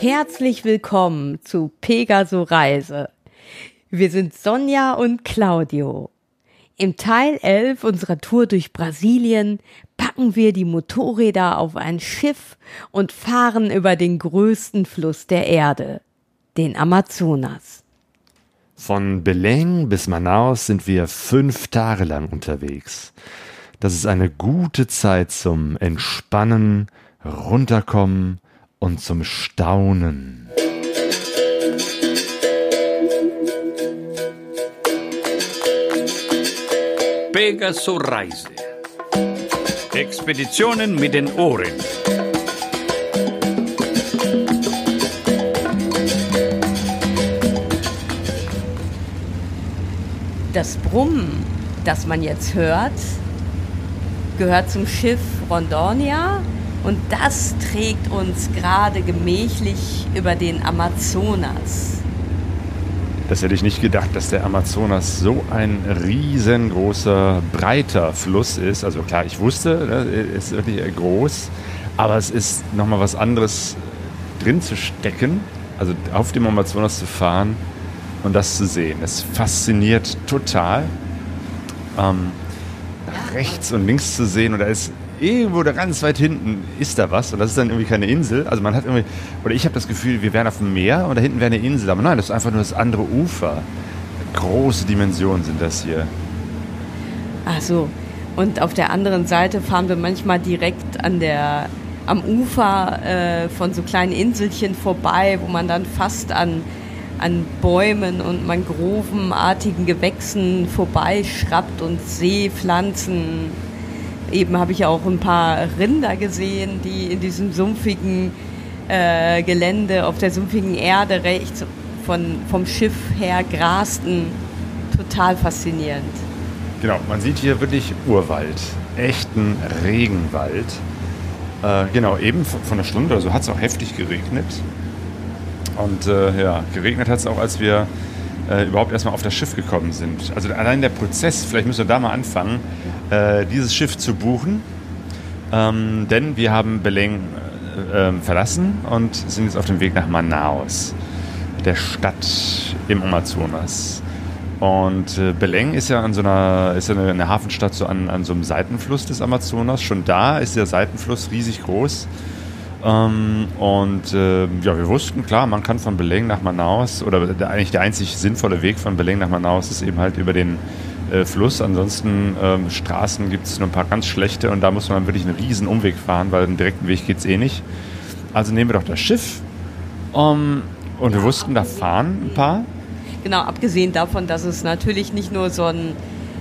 Herzlich willkommen zu Pegaso Reise. Wir sind Sonja und Claudio. Im Teil 11 unserer Tour durch Brasilien packen wir die Motorräder auf ein Schiff und fahren über den größten Fluss der Erde, den Amazonas. Von Belém bis Manaus sind wir fünf Tage lang unterwegs. Das ist eine gute Zeit zum Entspannen, Runterkommen und zum Staunen. Pegaso Reise. Expeditionen mit den Ohren. Das Brummen, das man jetzt hört, gehört zum Schiff Rondônia und das trägt uns gerade gemächlich über den Amazonas. Das hätte ich nicht gedacht, dass der Amazonas so ein riesengroßer, breiter Fluss ist. Also klar, ich wusste, er ne, ist wirklich groß, aber es ist nochmal was anderes drin zu stecken, also auf dem Amazonas zu fahren und das zu sehen. Es fasziniert total. Ähm, nach rechts und links zu sehen und da ist irgendwo da ganz weit hinten ist da was und das ist dann irgendwie keine Insel. Also man hat irgendwie, oder ich habe das Gefühl, wir wären auf dem Meer und da hinten wäre eine Insel. Aber nein, das ist einfach nur das andere Ufer. Große Dimensionen sind das hier. Ach so. Und auf der anderen Seite fahren wir manchmal direkt an der, am Ufer äh, von so kleinen Inselchen vorbei, wo man dann fast an, an Bäumen und Mangrovenartigen Gewächsen vorbeischraubt und Seepflanzen eben habe ich auch ein paar Rinder gesehen, die in diesem sumpfigen äh, Gelände, auf der sumpfigen Erde rechts von, vom Schiff her grasten. Total faszinierend. Genau, man sieht hier wirklich Urwald, echten Regenwald. Äh, genau, eben von einer Stunde oder so hat es auch heftig geregnet. Und äh, ja, geregnet hat es auch, als wir äh, überhaupt erstmal auf das Schiff gekommen sind. Also allein der Prozess, vielleicht müssen wir da mal anfangen, äh, dieses Schiff zu buchen. Ähm, denn wir haben Belém äh, ähm, verlassen und sind jetzt auf dem Weg nach Manaus, der Stadt im Amazonas. Und äh, Belém ist ja an so einer, ist ja eine, eine Hafenstadt so an, an so einem Seitenfluss des Amazonas. Schon da ist der Seitenfluss riesig groß. Ähm, und äh, ja, wir wussten, klar, man kann von Belém nach Manaus, oder der, eigentlich der einzig sinnvolle Weg von Belém nach Manaus ist eben halt über den äh, Fluss. Ansonsten ähm, Straßen gibt es nur ein paar ganz schlechte und da muss man wirklich einen riesen Umweg fahren, weil einen direkten Weg geht es eh nicht. Also nehmen wir doch das Schiff. Um, und wir wussten, da fahren ein paar. Genau, abgesehen davon, dass es natürlich nicht nur so ein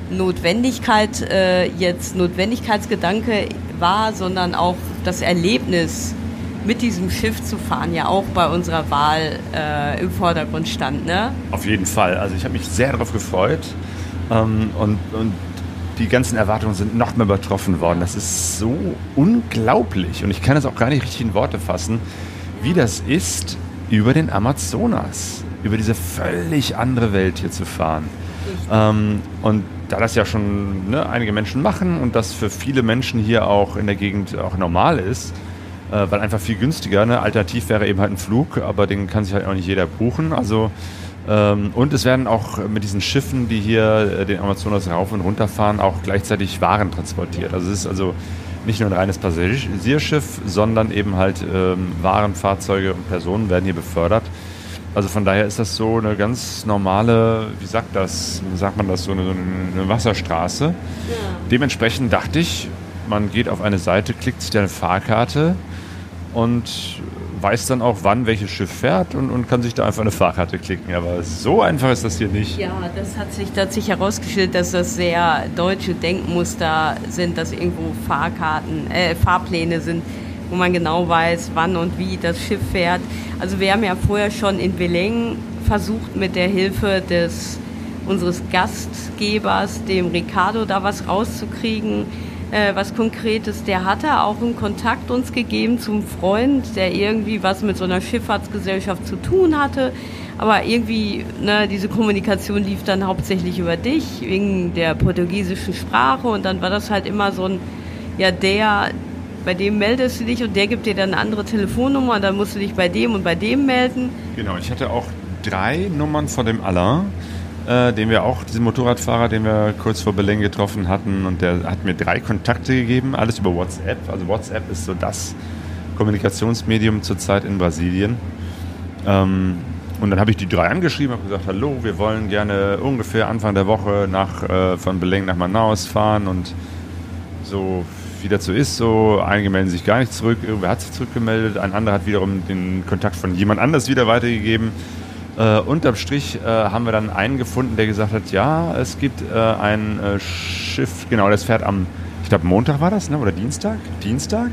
Notwendigkeit, äh, jetzt Notwendigkeitsgedanke war, sondern auch das Erlebnis mit diesem Schiff zu fahren ja auch bei unserer Wahl äh, im Vordergrund stand, ne? Auf jeden Fall. Also ich habe mich sehr darauf gefreut ähm, und, und die ganzen Erwartungen sind noch mehr übertroffen worden. Das ist so unglaublich und ich kann es auch gar nicht richtig in Worte fassen, wie das ist, über den Amazonas, über diese völlig andere Welt hier zu fahren. Ähm, und da das ja schon ne, einige Menschen machen und das für viele Menschen hier auch in der Gegend auch normal ist, äh, weil einfach viel günstiger. Ne? Alternativ wäre eben halt ein Flug, aber den kann sich halt auch nicht jeder buchen. Also ähm, und es werden auch mit diesen Schiffen, die hier äh, den Amazonas rauf und runter fahren, auch gleichzeitig Waren transportiert. Also es ist also nicht nur ein reines Passagierschiff, sondern eben halt ähm, Warenfahrzeuge und Personen werden hier befördert. Also von daher ist das so eine ganz normale, wie sagt das, sagt man das, so eine, eine Wasserstraße. Ja. Dementsprechend dachte ich, man geht auf eine Seite, klickt sich eine Fahrkarte und weiß dann auch, wann welches Schiff fährt und, und kann sich da einfach eine Fahrkarte klicken. Aber so einfach ist das hier nicht. Ja, das hat sich tatsächlich herausgestellt, dass das sehr deutsche Denkmuster sind, dass irgendwo Fahrkarten, äh, Fahrpläne sind, wo man genau weiß, wann und wie das Schiff fährt. Also wir haben ja vorher schon in Belém versucht, mit der Hilfe des unseres Gastgebers, dem Ricardo, da was rauszukriegen äh, was Konkretes. Der hatte auch einen Kontakt uns gegeben zum Freund, der irgendwie was mit so einer Schifffahrtsgesellschaft zu tun hatte. Aber irgendwie, ne, diese Kommunikation lief dann hauptsächlich über dich, wegen der portugiesischen Sprache. Und dann war das halt immer so ein, ja, der, bei dem meldest du dich und der gibt dir dann eine andere Telefonnummer und dann musst du dich bei dem und bei dem melden. Genau, ich hatte auch drei Nummern von dem Alain, äh, den wir auch, diesen Motorradfahrer, den wir kurz vor Berlin getroffen hatten und der hat mir drei Kontakte gegeben, alles über WhatsApp. Also WhatsApp ist so das Kommunikationsmedium zurzeit in Brasilien. Ähm, und dann habe ich die drei angeschrieben, habe gesagt, hallo, wir wollen gerne ungefähr Anfang der Woche nach, äh, von Beleng nach Manaus fahren und so wie so ist, so einige melden sich gar nicht zurück, irgendwer hat sich zurückgemeldet, ein anderer hat wiederum den Kontakt von jemand anders wieder weitergegeben. Äh, unterm Strich äh, haben wir dann einen gefunden, der gesagt hat, ja, es gibt äh, ein äh, Schiff, genau, das fährt am, ich glaube Montag war das, ne? oder Dienstag? Dienstag?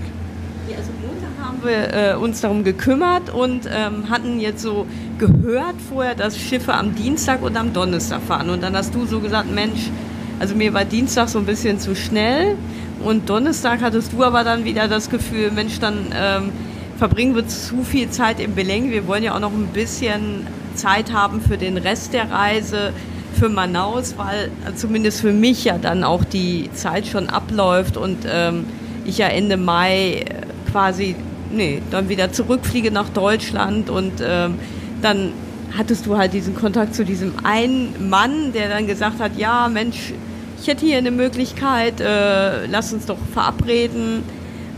Ja, also Montag haben wir äh, uns darum gekümmert und ähm, hatten jetzt so gehört vorher, dass Schiffe am Dienstag und am Donnerstag fahren. Und dann hast du so gesagt, Mensch, also mir war Dienstag so ein bisschen zu schnell und Donnerstag hattest du aber dann wieder das Gefühl, Mensch, dann ähm, verbringen wir zu viel Zeit im Beleng. Wir wollen ja auch noch ein bisschen Zeit haben für den Rest der Reise, für Manaus, weil zumindest für mich ja dann auch die Zeit schon abläuft und ähm, ich ja Ende Mai quasi, nee, dann wieder zurückfliege nach Deutschland und ähm, dann hattest du halt diesen Kontakt zu diesem einen Mann, der dann gesagt hat, ja Mensch, ich hätte hier eine Möglichkeit, äh, lass uns doch verabreden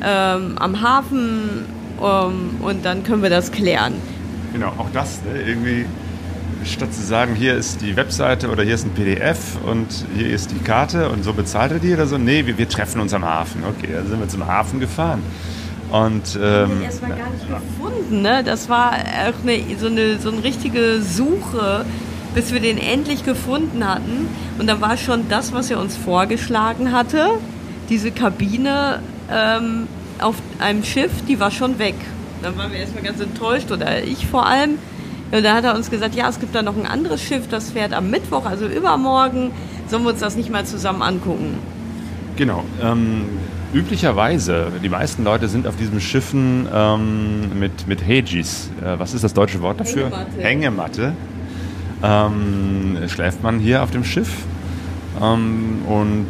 ähm, am Hafen ähm, und dann können wir das klären. Genau, auch das ne, irgendwie, statt zu sagen, hier ist die Webseite oder hier ist ein PDF und hier ist die Karte und so bezahlt er die oder so, nee, wir, wir treffen uns am Hafen. Okay, dann sind wir zum Hafen gefahren. Und, ähm, erstmal gar nicht gefunden, ne? Das war auch eine, so, eine, so eine richtige Suche, bis wir den endlich gefunden hatten. Und dann war schon das, was er uns vorgeschlagen hatte, diese Kabine ähm, auf einem Schiff, die war schon weg. Dann waren wir erstmal ganz enttäuscht, oder ich vor allem. Und dann hat er uns gesagt, ja, es gibt da noch ein anderes Schiff, das fährt am Mittwoch, also übermorgen. Sollen wir uns das nicht mal zusammen angucken? Genau. Ähm, üblicherweise, die meisten Leute sind auf diesen Schiffen ähm, mit, mit Hegis. Äh, was ist das deutsche Wort dafür? Hängematte. Hängematte. Ähm, schläft man hier auf dem Schiff. Ähm, und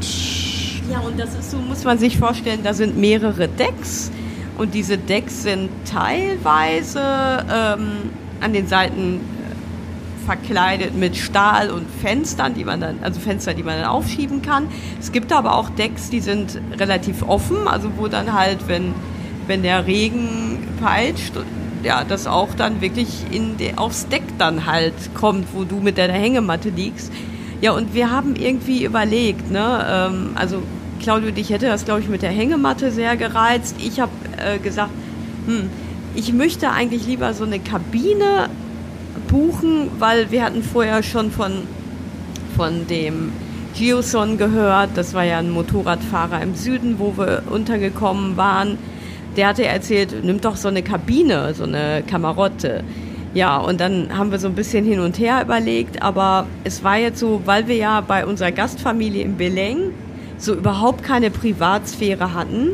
Ja, und das ist so, muss man sich vorstellen, da sind mehrere Decks. Und diese Decks sind teilweise ähm, an den Seiten äh, verkleidet mit Stahl und Fenstern, die man dann, also Fenster, die man dann aufschieben kann. Es gibt aber auch Decks, die sind relativ offen, also wo dann halt, wenn, wenn der Regen peitscht, ja, das auch dann wirklich in de, aufs Deck dann halt kommt, wo du mit deiner Hängematte liegst. Ja, und wir haben irgendwie überlegt, ne, ähm, also Claudio, dich hätte das, glaube ich, mit der Hängematte sehr gereizt. Ich habe äh, gesagt, hm, ich möchte eigentlich lieber so eine Kabine buchen, weil wir hatten vorher schon von, von dem Gioson gehört. Das war ja ein Motorradfahrer im Süden, wo wir untergekommen waren. Der hatte erzählt, nimm doch so eine Kabine, so eine Kamarotte. Ja, und dann haben wir so ein bisschen hin und her überlegt, aber es war jetzt so, weil wir ja bei unserer Gastfamilie in Beleng so überhaupt keine Privatsphäre hatten.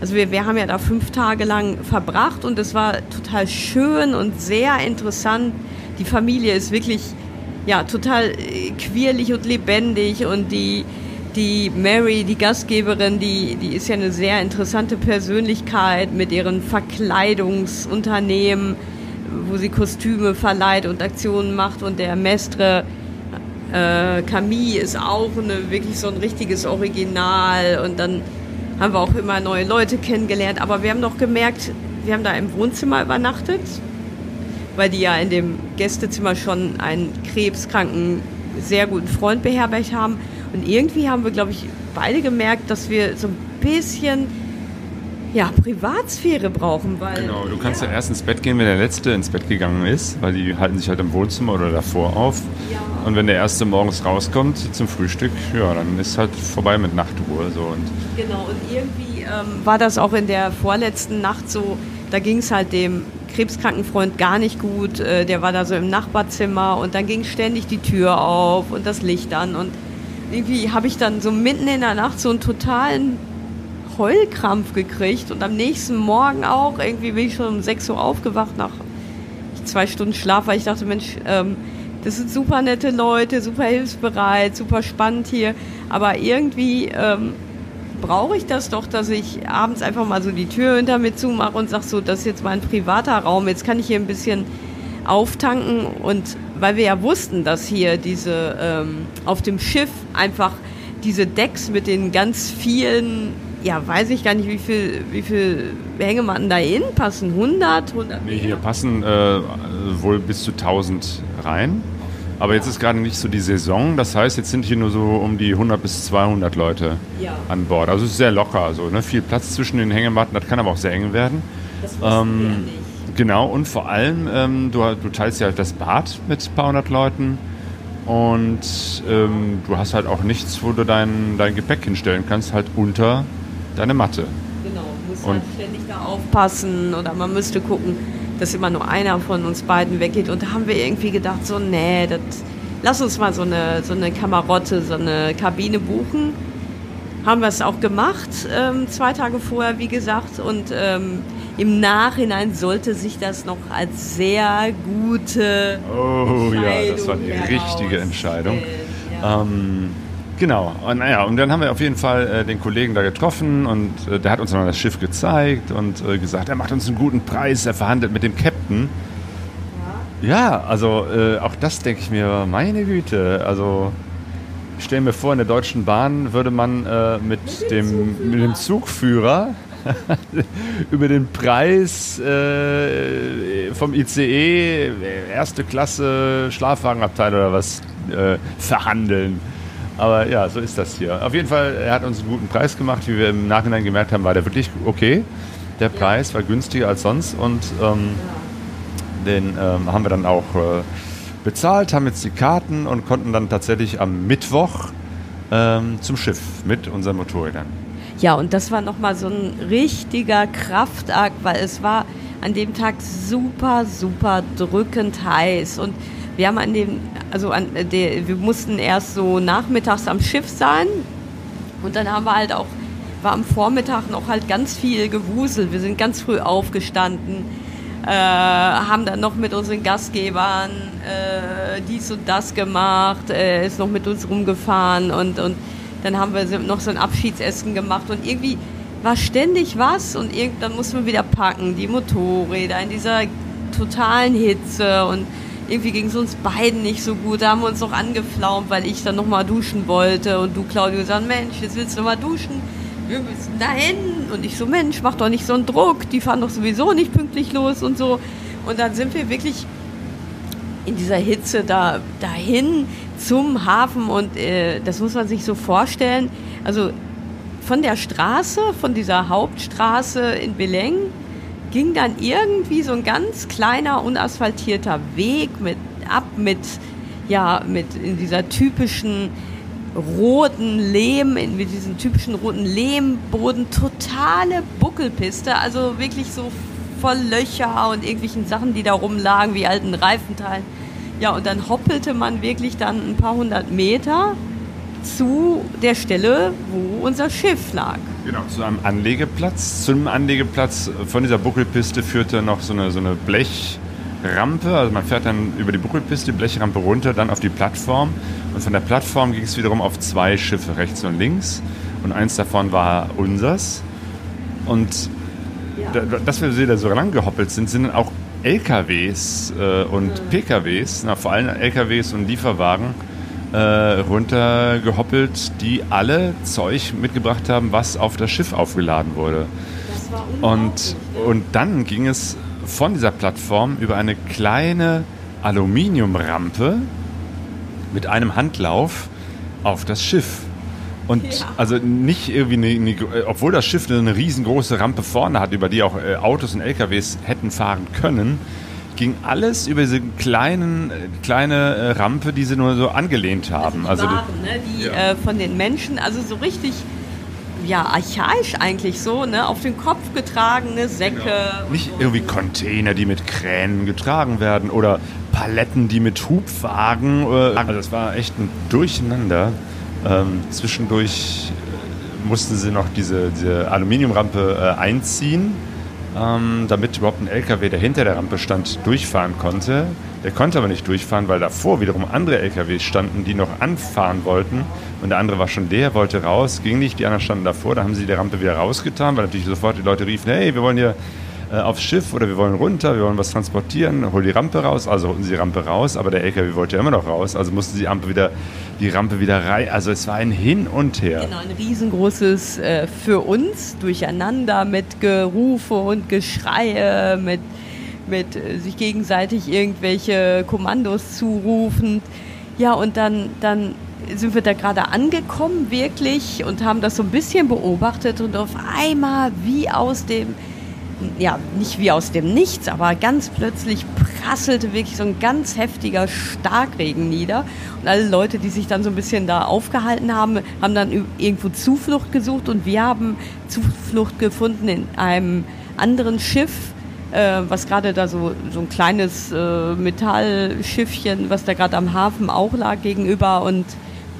Also wir, wir haben ja da fünf Tage lang verbracht und es war total schön und sehr interessant. Die Familie ist wirklich ja total äh, quirlig und lebendig und die die Mary, die Gastgeberin, die, die ist ja eine sehr interessante Persönlichkeit mit ihren Verkleidungsunternehmen, wo sie Kostüme verleiht und Aktionen macht. Und der Mestre äh, Camille ist auch eine, wirklich so ein richtiges Original. Und dann haben wir auch immer neue Leute kennengelernt. Aber wir haben doch gemerkt, wir haben da im Wohnzimmer übernachtet, weil die ja in dem Gästezimmer schon einen krebskranken, sehr guten Freund beherbergt haben. Und irgendwie haben wir, glaube ich, beide gemerkt, dass wir so ein bisschen ja, Privatsphäre brauchen. Weil, Genau, du kannst ja. erst ins Bett gehen, wenn der Letzte ins Bett gegangen ist, weil die halten sich halt im Wohnzimmer oder davor auf. Ja. Und wenn der Erste morgens rauskommt zum Frühstück, ja, dann ist halt vorbei mit Nachtruhe. So. Und Genau, und irgendwie ähm, war das auch in der vorletzten Nacht so, da ging es halt dem krebskranken Freund gar nicht gut. Äh, der war da so im Nachbarzimmer und dann ging ständig die Tür auf und das Licht an. Und irgendwie habe ich dann so mitten in der Nacht so einen totalen Heulkrampf gekriegt und am nächsten Morgen auch. Irgendwie bin ich schon um 6 Uhr aufgewacht nach zwei Stunden Schlaf, weil ich dachte, Mensch, ähm, das sind super nette Leute, super hilfsbereit, super spannend hier. Aber irgendwie ähm, brauche ich das doch, dass ich abends einfach mal so die Tür hinter mir zumache und sage so, das ist jetzt mein privater Raum, jetzt kann ich hier ein bisschen auftanken. Und weil wir ja wussten, dass hier diese ähm, auf dem Schiff einfach diese Decks mit den ganz vielen, ja, weiß ich gar nicht, wie viel, wie viel Hängematten da hin passen. 100, 100 Nee, hier passen äh, wohl bis zu 1000 rein. Aber jetzt ist gerade nicht so die Saison. Das heißt, jetzt sind hier nur so um die 100 bis 200 Leute Ja. an Bord. Also es ist sehr locker. Also, ne? Viel Platz zwischen den Hängematten. Das kann aber auch sehr eng werden. Das wir ja Ähm, nicht. genau, und vor allem, ähm, du, du teilst ja das Bad mit ein paar hundert Leuten. Und ähm, du hast halt auch nichts, wo du dein, dein Gepäck hinstellen kannst, halt unter deine Matte. Genau, muss halt ständig da aufpassen oder man müsste gucken, dass immer nur einer von uns beiden weggeht. Und da haben wir irgendwie gedacht, so, nee, das, lass uns mal so eine, so eine Kamarotte, so eine Kabine buchen. Haben wir es auch gemacht, ähm, zwei Tage vorher, wie gesagt. Und ähm, im Nachhinein sollte sich das noch als sehr gute Oh ja, das war die richtige Entscheidung. Ja. Ähm, genau, und, naja, und dann haben wir auf jeden Fall äh, den Kollegen da getroffen und äh, der hat uns dann das Schiff gezeigt und äh, gesagt, er macht uns einen guten Preis, er verhandelt mit dem Captain. Ja, also äh, auch das denke ich mir, meine Güte, also ich stelle mir vor, in der Deutschen Bahn würde man äh, mit, dem, mit dem Zugführer über den Preis äh, vom ICE, äh, erste Klasse, Schlafwagenabteil oder was, äh, verhandeln. Aber ja, so ist das hier. Auf jeden Fall, er hat uns einen guten Preis gemacht. Wie wir im Nachhinein gemerkt haben, war der wirklich okay. Der Preis war günstiger als sonst und ähm, den ähm, haben wir dann auch äh, bezahlt, haben jetzt die Karten und konnten dann tatsächlich am Mittwoch ähm, zum Schiff mit unseren Motorrädern. Ja, und das war nochmal so ein richtiger Kraftakt, weil es war an dem Tag super, super drückend heiß. Und wir haben an dem, also an der, wir mussten erst so nachmittags am Schiff sein. Und dann haben wir halt auch, war am Vormittag noch halt ganz viel gewuselt. Wir sind ganz früh aufgestanden, äh, haben dann noch mit unseren Gastgebern äh, dies und das gemacht, äh, ist noch mit uns rumgefahren und, und dann haben wir noch so ein Abschiedsessen gemacht und irgendwie war ständig was und irgend, dann mussten wir wieder packen, die Motorräder in dieser totalen Hitze und irgendwie ging es uns beiden nicht so gut. Da haben wir uns noch angeflaumt, weil ich dann noch mal duschen wollte und du, Claudio, gesagt, Mensch, jetzt willst du noch mal duschen. Wir müssen dahin. Und ich so, Mensch, mach doch nicht so einen Druck. Die fahren doch sowieso nicht pünktlich los und so. Und dann sind wir wirklich in dieser Hitze da dahin zum Hafen und äh, das muss man sich so vorstellen. Also von der Straße, von dieser Hauptstraße in Beleng, ging dann irgendwie so ein ganz kleiner unasphaltierter Weg mit ab mit ja mit in dieser typischen roten Lehm, mit diesem typischen roten Lehmboden, totale Buckelpiste, also wirklich so voll Löcher und irgendwelchen Sachen, die da rumlagen, wie alten Reifenteilen. Ja, und dann hoppelte man wirklich dann ein paar hundert Meter zu der Stelle, wo unser Schiff lag. Genau, zu einem Anlegeplatz. Zum Anlegeplatz von dieser Buckelpiste führte noch so eine, so eine Blechrampe. Also man fährt dann über die Buckelpiste, die Blechrampe runter, dann auf die Plattform. Und von der Plattform ging es wiederum auf zwei Schiffe, rechts und links. Und eins davon war unsers. Und da, dass wir da so lang gehoppelt sind, sind dann auch LKWs äh, und PKWs, na, vor allem LKWs und Lieferwagen, äh, runtergehoppelt, die alle Zeug mitgebracht haben, was auf das Schiff aufgeladen wurde. Und, und dann ging es von dieser Plattform über eine kleine Aluminiumrampe mit einem Handlauf auf das Schiff. Und Ja. also nicht irgendwie, eine, eine, obwohl das Schiff eine riesengroße Rampe vorne hat, über die auch äh, Autos und LKWs hätten fahren können, ging alles über diese kleinen, äh, kleine äh, Rampe, die sie nur so angelehnt haben. Also Also die, das- waren, ne, die Ja. äh, von den Menschen, also so richtig, ja, archaisch eigentlich so, ne, auf den Kopf getragene Säcke. und Nicht so. irgendwie Container, die mit Kränen getragen werden oder Paletten, die mit Hubwagen. Äh, also es war echt ein Durcheinander. Ähm, zwischendurch mussten sie noch diese, diese Aluminiumrampe äh, einziehen, ähm, damit überhaupt ein LKW, der hinter der Rampe stand, durchfahren konnte. Der konnte aber nicht durchfahren, weil davor wiederum andere LKWs standen, die noch anfahren wollten. Und der andere war schon leer, wollte raus, ging nicht. Die anderen standen davor. Da haben sie die Rampe wieder rausgetan, weil natürlich sofort die Leute riefen: Hey, wir wollen hier äh, aufs Schiff oder wir wollen runter, wir wollen was transportieren, hol die Rampe raus. Also holten sie die Rampe raus, aber der LKW wollte ja immer noch raus. Also mussten sie die Rampe wieder, die Rampe wieder rein. Also es war ein Hin und Her. Genau, ein riesengroßes äh, für uns Durcheinander mit Gerufe und Geschreie, mit mit äh, sich gegenseitig irgendwelche Kommandos zurufen. Ja, und dann, dann sind wir da gerade angekommen, wirklich, und haben das so ein bisschen beobachtet und auf einmal wie aus dem, ja, nicht wie aus dem Nichts, aber ganz plötzlich prasselte wirklich so ein ganz heftiger Starkregen nieder. Und alle Leute, die sich dann so ein bisschen da aufgehalten haben, haben dann irgendwo Zuflucht gesucht und wir haben Zuflucht gefunden in einem anderen Schiff, äh, was gerade da so, so ein kleines äh, Metallschiffchen, was da gerade am Hafen auch lag gegenüber und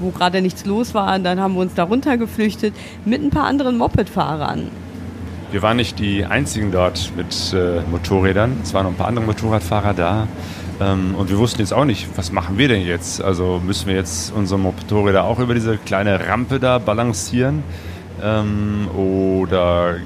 wo gerade nichts los war. Und dann haben wir uns da runtergeflüchtet mit ein paar anderen Mopedfahrern. Wir waren nicht die einzigen dort mit äh, Motorrädern. Es waren noch ein paar andere Motorradfahrer da. Ähm, und wir wussten jetzt auch nicht, was machen wir denn jetzt? Also müssen wir jetzt unsere Motorräder auch über diese kleine Rampe da balancieren? Ähm, oder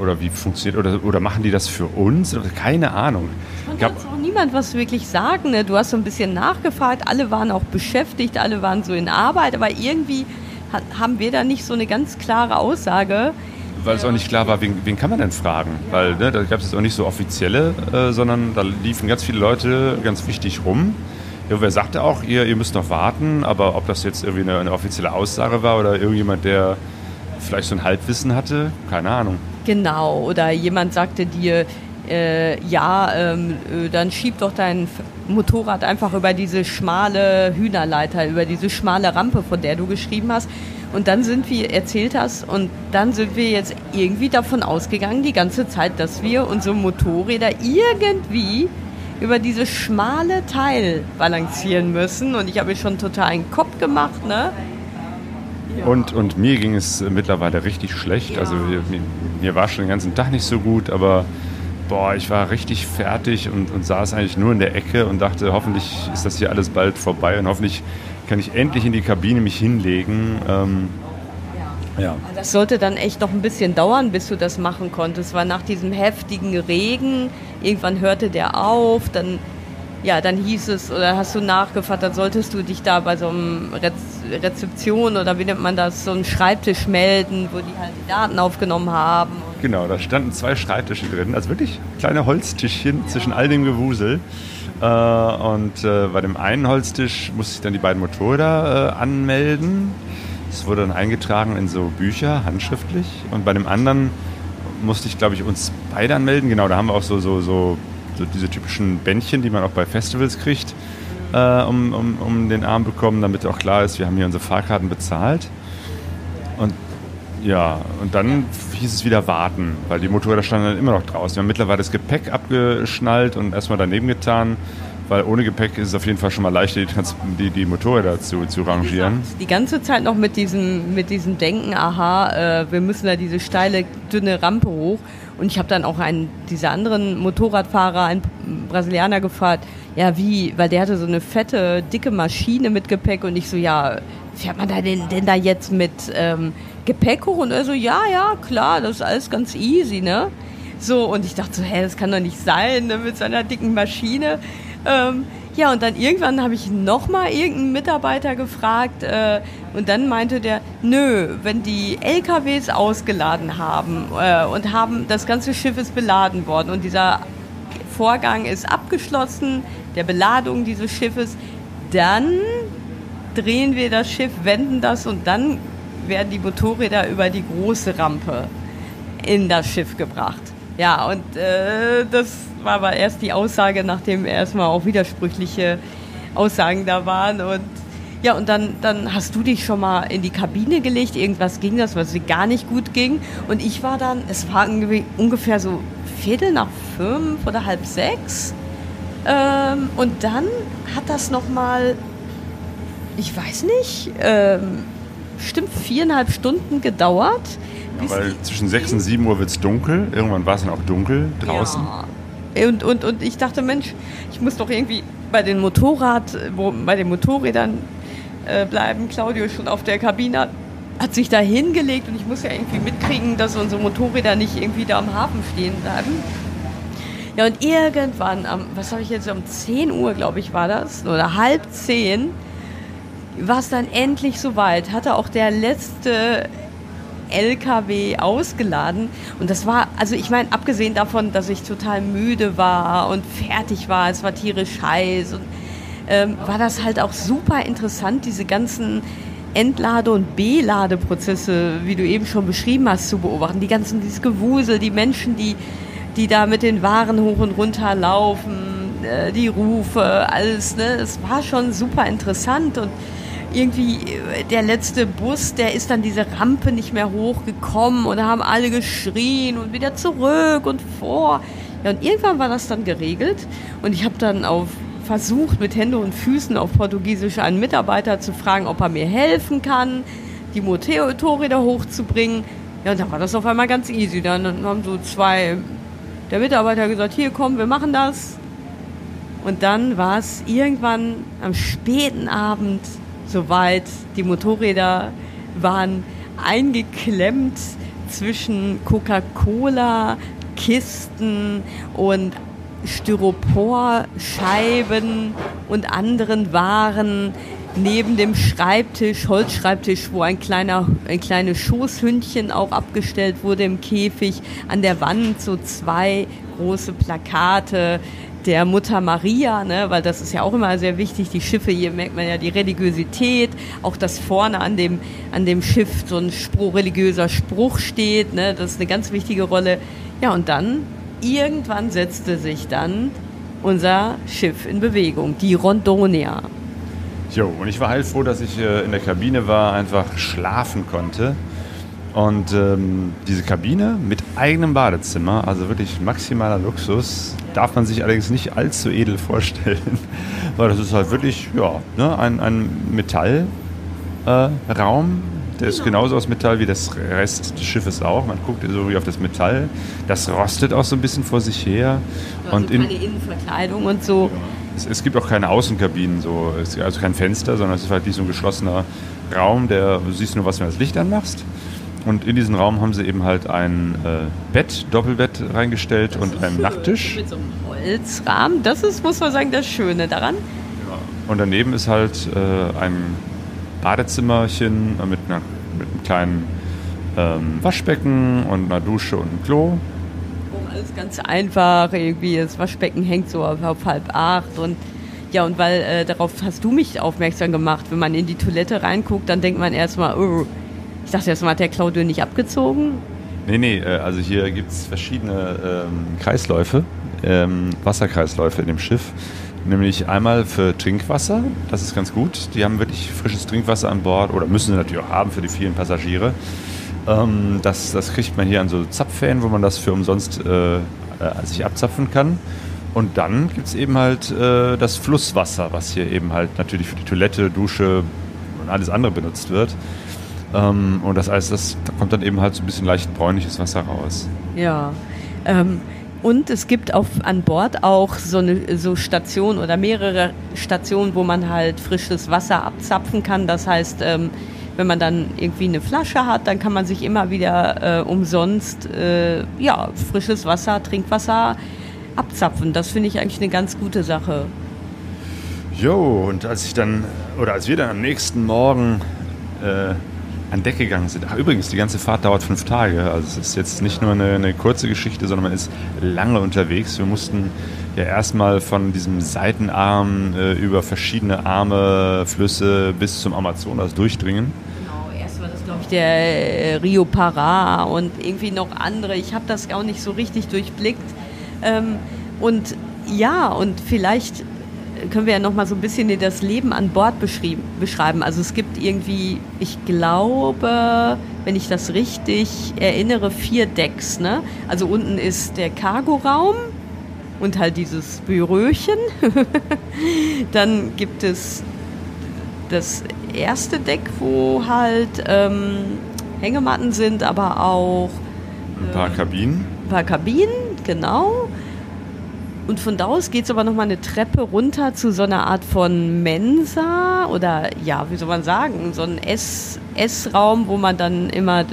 oder wie funktioniert oder, oder machen die das für uns? Keine Ahnung. Von kann auch niemand was wirklich sagen. Ne? Du hast so ein bisschen nachgefragt, alle waren auch beschäftigt, alle waren so in Arbeit, aber irgendwie hat, haben wir da nicht so eine ganz klare Aussage. Weil es auch nicht klar war, wen, wen kann man denn fragen? Weil ne, da gab es auch nicht so offizielle, äh, sondern da liefen ganz viele Leute ganz wichtig rum. Ja, wer sagte auch, ihr, ihr müsst noch warten, aber ob das jetzt irgendwie eine, eine offizielle Aussage war oder irgendjemand, der vielleicht so ein Halbwissen hatte, keine Ahnung. Genau, oder jemand sagte dir, äh, ja, ähm, äh, dann schieb doch dein Motorrad einfach über diese schmale Hühnerleiter, über diese schmale Rampe, von der du geschrieben hast. Und dann sind wir, erzählt hast, und dann sind wir jetzt irgendwie davon ausgegangen, die ganze Zeit, dass wir unsere Motorräder irgendwie über dieses schmale Teil balancieren müssen. Und ich habe mir schon total einen Kopf gemacht, ne? Und, und mir ging es mittlerweile richtig schlecht. Ja. Also mir, mir, war schon den ganzen Tag nicht so gut, aber boah, ich war richtig fertig und, und saß eigentlich nur in der Ecke und dachte, hoffentlich ist das hier alles bald vorbei und hoffentlich kann ich endlich in die Kabine mich hinlegen. Ähm, ja. Das sollte dann echt noch ein bisschen dauern, bis du das machen konntest, weil nach diesem heftigen Regen, irgendwann hörte der auf, dann ja, dann hieß es, oder hast du nachgefragt, dann solltest du dich da bei so einem Rezeption oder wie nennt man das, so einem Schreibtisch melden, wo die halt die Daten aufgenommen haben. Genau, da standen zwei Schreibtische drin, also wirklich kleine Holztischchen ja. zwischen all dem Gewusel. Äh, und äh, bei dem einen Holztisch musste ich dann die beiden Motorräder äh, anmelden. Das wurde dann eingetragen in so Bücher, handschriftlich. Und bei dem anderen musste ich, glaube ich, uns beide anmelden. Genau, da haben wir auch so, so, so so diese typischen Bändchen, die man auch bei Festivals kriegt, äh, um, um, um den Arm bekommen, damit auch klar ist, wir haben hier unsere Fahrkarten bezahlt. Und ja, und dann hieß es wieder warten, weil die Motorräder standen dann immer noch draußen. Wir haben mittlerweile das Gepäck abgeschnallt und erstmal daneben getan, weil ohne Gepäck ist es auf jeden Fall schon mal leichter, die, die, die Motorräder zu, zu rangieren. Die ganze Zeit noch mit diesem, mit diesem Denken, aha, äh, wir müssen da diese steile, dünne Rampe hoch. Und ich habe dann auch einen dieser anderen Motorradfahrer, einen Brasilianer gefragt, ja wie, weil der hatte so eine fette, dicke Maschine mit Gepäck und ich so, ja, fährt man da denn, denn da jetzt mit ähm, Gepäck hoch? Und er so, ja, ja, klar, das ist alles ganz easy, ne? So, und ich dachte so, hä, das kann doch nicht sein, ne, mit so einer dicken Maschine. Ähm, ja, und dann irgendwann habe ich nochmal irgendeinen Mitarbeiter gefragt äh, und dann meinte der, nö, wenn die LKWs ausgeladen haben äh, und haben, das ganze Schiff ist beladen worden und dieser Vorgang ist abgeschlossen, der Beladung dieses Schiffes, dann drehen wir das Schiff, wenden das und dann werden die Motorräder über die große Rampe in das Schiff gebracht. Ja, und äh, das war aber erst die Aussage, nachdem erstmal auch widersprüchliche Aussagen da waren. Und ja, und dann, dann hast du dich schon mal in die Kabine gelegt. Irgendwas ging das, was gar nicht gut ging. Und ich war dann, es war ungefähr so Viertel nach fünf oder halb sechs. Ähm, und dann hat das nochmal, ich weiß nicht, ähm, bestimmt viereinhalb Stunden gedauert. Ja, weil zwischen 6 und 7 Uhr wird es dunkel. Irgendwann war es dann auch dunkel draußen. Ja. Und, und, und ich dachte, Mensch, ich muss doch irgendwie bei den Motorrad, wo, bei den Motorrädern äh, bleiben. Claudio ist schon auf der Kabine, hat sich da hingelegt und ich muss ja irgendwie mitkriegen, dass unsere Motorräder nicht irgendwie da am Hafen stehen bleiben. Ja, und irgendwann, am, was habe ich jetzt, um 10 Uhr, glaube ich, war das, oder halb 10, war es dann endlich soweit. Hatte auch der letzte LKW ausgeladen. Und das war, also ich meine, abgesehen davon, dass ich total müde war und fertig war, es war tierisch heiß, und, ähm, war das halt auch super interessant, diese ganzen Entlade- und Beladeprozesse, wie du eben schon beschrieben hast, zu beobachten. Die ganzen, dieses Gewusel, die Menschen, die, die da mit den Waren hoch und runter laufen, äh, die Rufe, alles, ne? Es war schon super interessant und irgendwie äh, der letzte Bus, der ist dann diese Rampe nicht mehr hochgekommen und da haben alle geschrien und wieder zurück und vor. Ja, und irgendwann war das dann geregelt und ich habe dann auf versucht, mit Händen und Füßen auf Portugiesisch einen Mitarbeiter zu fragen, ob er mir helfen kann, die Motorräder hochzubringen. Ja, und dann war das auf einmal ganz easy. Dann haben so zwei der Mitarbeiter gesagt, hier komm, wir machen das. Und dann war es irgendwann am späten Abend soweit. Die Motorräder waren eingeklemmt zwischen Coca-Cola, Kisten und Styroporscheiben und anderen Waren neben dem Schreibtisch, Holzschreibtisch, wo ein kleiner, ein kleines Schoßhündchen auch abgestellt wurde im Käfig. An der Wand so zwei große Plakate der Mutter Maria, ne, weil das ist ja auch immer sehr wichtig. Die Schiffe, hier merkt man ja die Religiosität, auch dass vorne an dem, an dem Schiff so ein Spruch, religiöser Spruch steht, ne, das ist eine ganz wichtige Rolle. Ja, und dann irgendwann setzte sich dann unser Schiff in Bewegung, die Rondonia. Jo, und ich war heilfroh, dass ich äh, in der Kabine war, einfach schlafen konnte. Und ähm, diese Kabine mit eigenem Badezimmer, also wirklich maximaler Luxus, darf man sich allerdings nicht allzu edel vorstellen, weil das ist halt wirklich ja, ne, ein, ein Metallraum, äh, der ist genauso aus Metall wie das Rest des Schiffes auch. Man guckt so wie auf das Metall. Das rostet auch so ein bisschen vor sich her. Also und keine in, Innenverkleidung und so. Ja. Es, es, gibt auch keine Außenkabinen, so. also kein Fenster, sondern es ist halt nicht so ein geschlossener Raum, der du siehst nur, was wenn du das Licht anmachst. Und in diesen Raum haben sie eben halt ein äh, Bett, Doppelbett reingestellt das und einen schön. Nachttisch. Mit so einem Holzrahmen. Das ist, muss man sagen, das Schöne daran. Ja. Und daneben ist halt äh, ein Badezimmerchen mit, einer, mit einem kleinen ähm, Waschbecken und einer Dusche und einem Klo. Oh, alles ganz einfach. Irgendwie das Waschbecken hängt so auf, auf halb acht und ja, und weil äh, darauf hast du mich aufmerksam gemacht, wenn man in die Toilette reinguckt, dann denkt man erstmal, oh, ich dachte erstmal, hat der Claudio nicht abgezogen? Nee, nee, äh, also hier gibt es verschiedene ähm, Kreisläufe, ähm, Wasserkreisläufe in dem Schiff. Nämlich einmal für Trinkwasser, das ist ganz gut. Die haben wirklich frisches Trinkwasser an Bord oder müssen sie natürlich auch haben für die vielen Passagiere. Ähm, das, das kriegt man hier an so Zapfhähnen, wo man das für umsonst äh, äh, sich abzapfen kann. Und dann gibt es eben halt äh, das Flusswasser, was hier eben halt natürlich für die Toilette, Dusche und alles andere benutzt wird. Ähm, und das heißt, das, da kommt dann eben halt so ein bisschen leicht bräunliches Wasser raus. Ja. Ähm, und es gibt auf, an Bord auch so eine so Station oder mehrere Stationen, wo man halt frisches Wasser abzapfen kann. Das heißt, ähm, wenn man dann irgendwie eine Flasche hat, dann kann man sich immer wieder äh, umsonst äh, ja, frisches Wasser, Trinkwasser abzapfen. Das finde ich eigentlich eine ganz gute Sache. Jo, und als ich dann, oder als wir dann am nächsten Morgen äh, an Deck gegangen sind. Ach, übrigens, die ganze Fahrt dauert fünf Tage. Also es ist jetzt nicht nur eine, eine kurze Geschichte, sondern man ist lange unterwegs. Wir mussten ja erstmal von diesem Seitenarm äh, über verschiedene Arme, Flüsse bis zum Amazonas durchdringen. Genau, erst das, glaube ich, der äh, Rio Pará und irgendwie noch andere. Ich habe das auch nicht so richtig durchblickt. Ähm, und ja, und vielleicht können wir ja noch mal so ein bisschen das Leben an Bord beschreiben. Also es gibt irgendwie, ich glaube, wenn ich das richtig erinnere, vier Decks. Ne? Also unten ist der Cargoraum und halt dieses Büröchen. Dann gibt es das erste Deck, wo halt ähm, Hängematten sind, aber auch Ein paar Kabinen. ein paar Kabinen, genau. Und von da aus geht es aber nochmal eine Treppe runter zu so einer Art von Mensa oder ja, wie soll man sagen, so ein Ess Essraum, wo man dann immer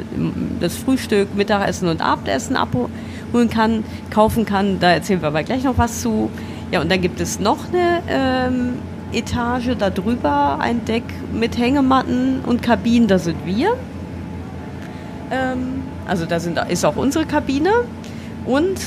das Frühstück, Mittagessen und Abendessen abholen kann, kaufen kann. Da erzählen wir aber gleich noch was zu. Ja, und dann gibt es noch eine ähm, Etage darüber, ein Deck mit Hängematten und Kabinen, da sind wir. Ähm, also da sind, ist auch unsere Kabine. Und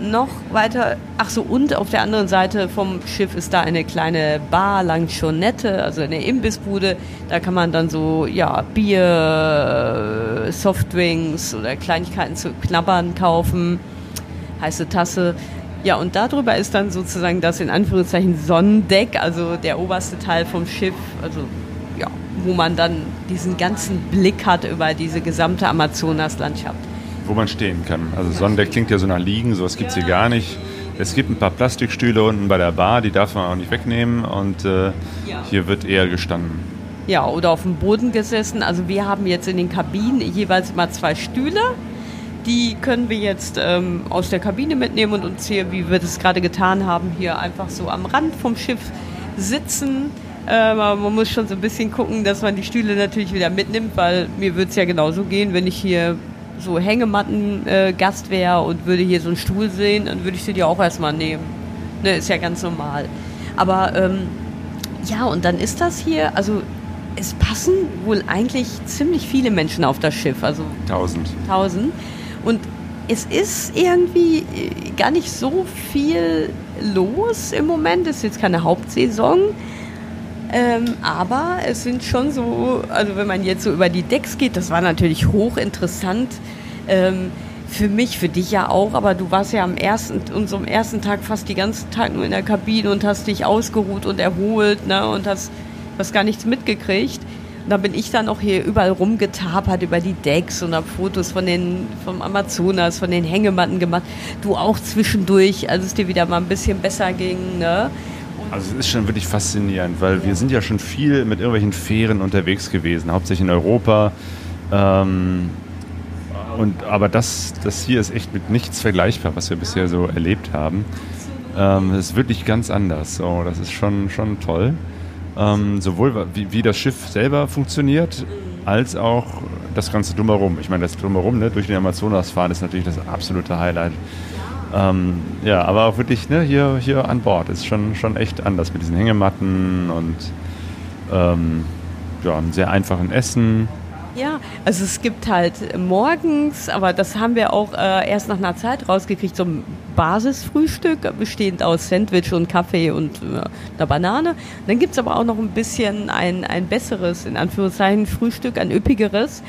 noch weiter, ach so, und auf der anderen Seite vom Schiff ist da eine kleine Bar, Langchonette, also eine Imbissbude. Da kann man dann so, ja, Bier, äh, Softdrinks oder Kleinigkeiten zu knabbern kaufen. Heiße Tasse. Ja, und darüber ist dann sozusagen das in Anführungszeichen Sonnendeck, also der oberste Teil vom Schiff, also ja, wo man dann diesen ganzen Blick hat über diese gesamte Amazonaslandschaft. Wo man stehen kann. Also Sonnendeck klingt ja so nach Liegen, sowas gibt es hier gar nicht. Es gibt ein paar Plastikstühle unten bei der Bar, die darf man auch nicht wegnehmen und äh, hier wird eher gestanden. Ja, oder auf dem Boden gesessen. Also wir haben jetzt in den Kabinen jeweils immer zwei Stühle. Die können wir jetzt ähm, aus der Kabine mitnehmen und uns hier, wie wir das gerade getan haben, hier einfach so am Rand vom Schiff sitzen. Aber man muss schon so ein bisschen gucken, dass man die Stühle natürlich wieder mitnimmt, weil mir würde es ja genauso gehen, wenn ich hier so Hängematten äh, Gast wäre und würde hier so einen Stuhl sehen, dann würde ich sie dir auch erstmal nehmen. Ne, ist ja ganz normal. Aber ähm, ja, und dann ist das hier, also es passen wohl eigentlich ziemlich viele Menschen auf das Schiff, also 1000. 1000. Und es ist irgendwie äh, gar nicht so viel los im Moment. Es ist jetzt keine Hauptsaison. Ähm, aber es sind schon so, also wenn man jetzt so über die Decks geht, das war natürlich hochinteressant. Ähm, für mich, für dich ja auch, aber du warst ja am ersten, unserem ersten Tag fast die ganzen Tag nur in der Kabine und hast dich ausgeruht und erholt, ne, und hast, hast gar nichts mitgekriegt. Und da bin ich dann auch hier überall rumgetapert über die Decks und habe Fotos von den, vom Amazonas, von den Hängematten gemacht. Du auch zwischendurch, als es dir wieder mal ein bisschen besser ging, ne. Also es ist schon wirklich faszinierend, weil wir sind ja schon viel mit irgendwelchen Fähren unterwegs gewesen, hauptsächlich in Europa. Ähm, und, aber das, das hier ist echt mit nichts vergleichbar, was wir bisher so erlebt haben. Ähm, das ist wirklich ganz anders. So, das ist schon, schon toll. Ähm, sowohl wie, wie das Schiff selber funktioniert, als auch das Ganze drumherum. Ich meine, das drumherum, ne, durch den Amazonas fahren, ist natürlich das absolute Highlight. Ähm, ja, aber auch wirklich ne, hier, hier an Bord ist schon, schon echt anders mit diesen Hängematten und ähm, ja, einem sehr einfachen Essen. Ja, also es gibt halt morgens, aber das haben wir auch äh, erst nach einer Zeit rausgekriegt, so ein Basisfrühstück, bestehend aus Sandwich und Kaffee und äh, einer Banane. Dann gibt's aber auch noch ein bisschen ein, ein besseres, in Anführungszeichen, Frühstück, ein üppigeres.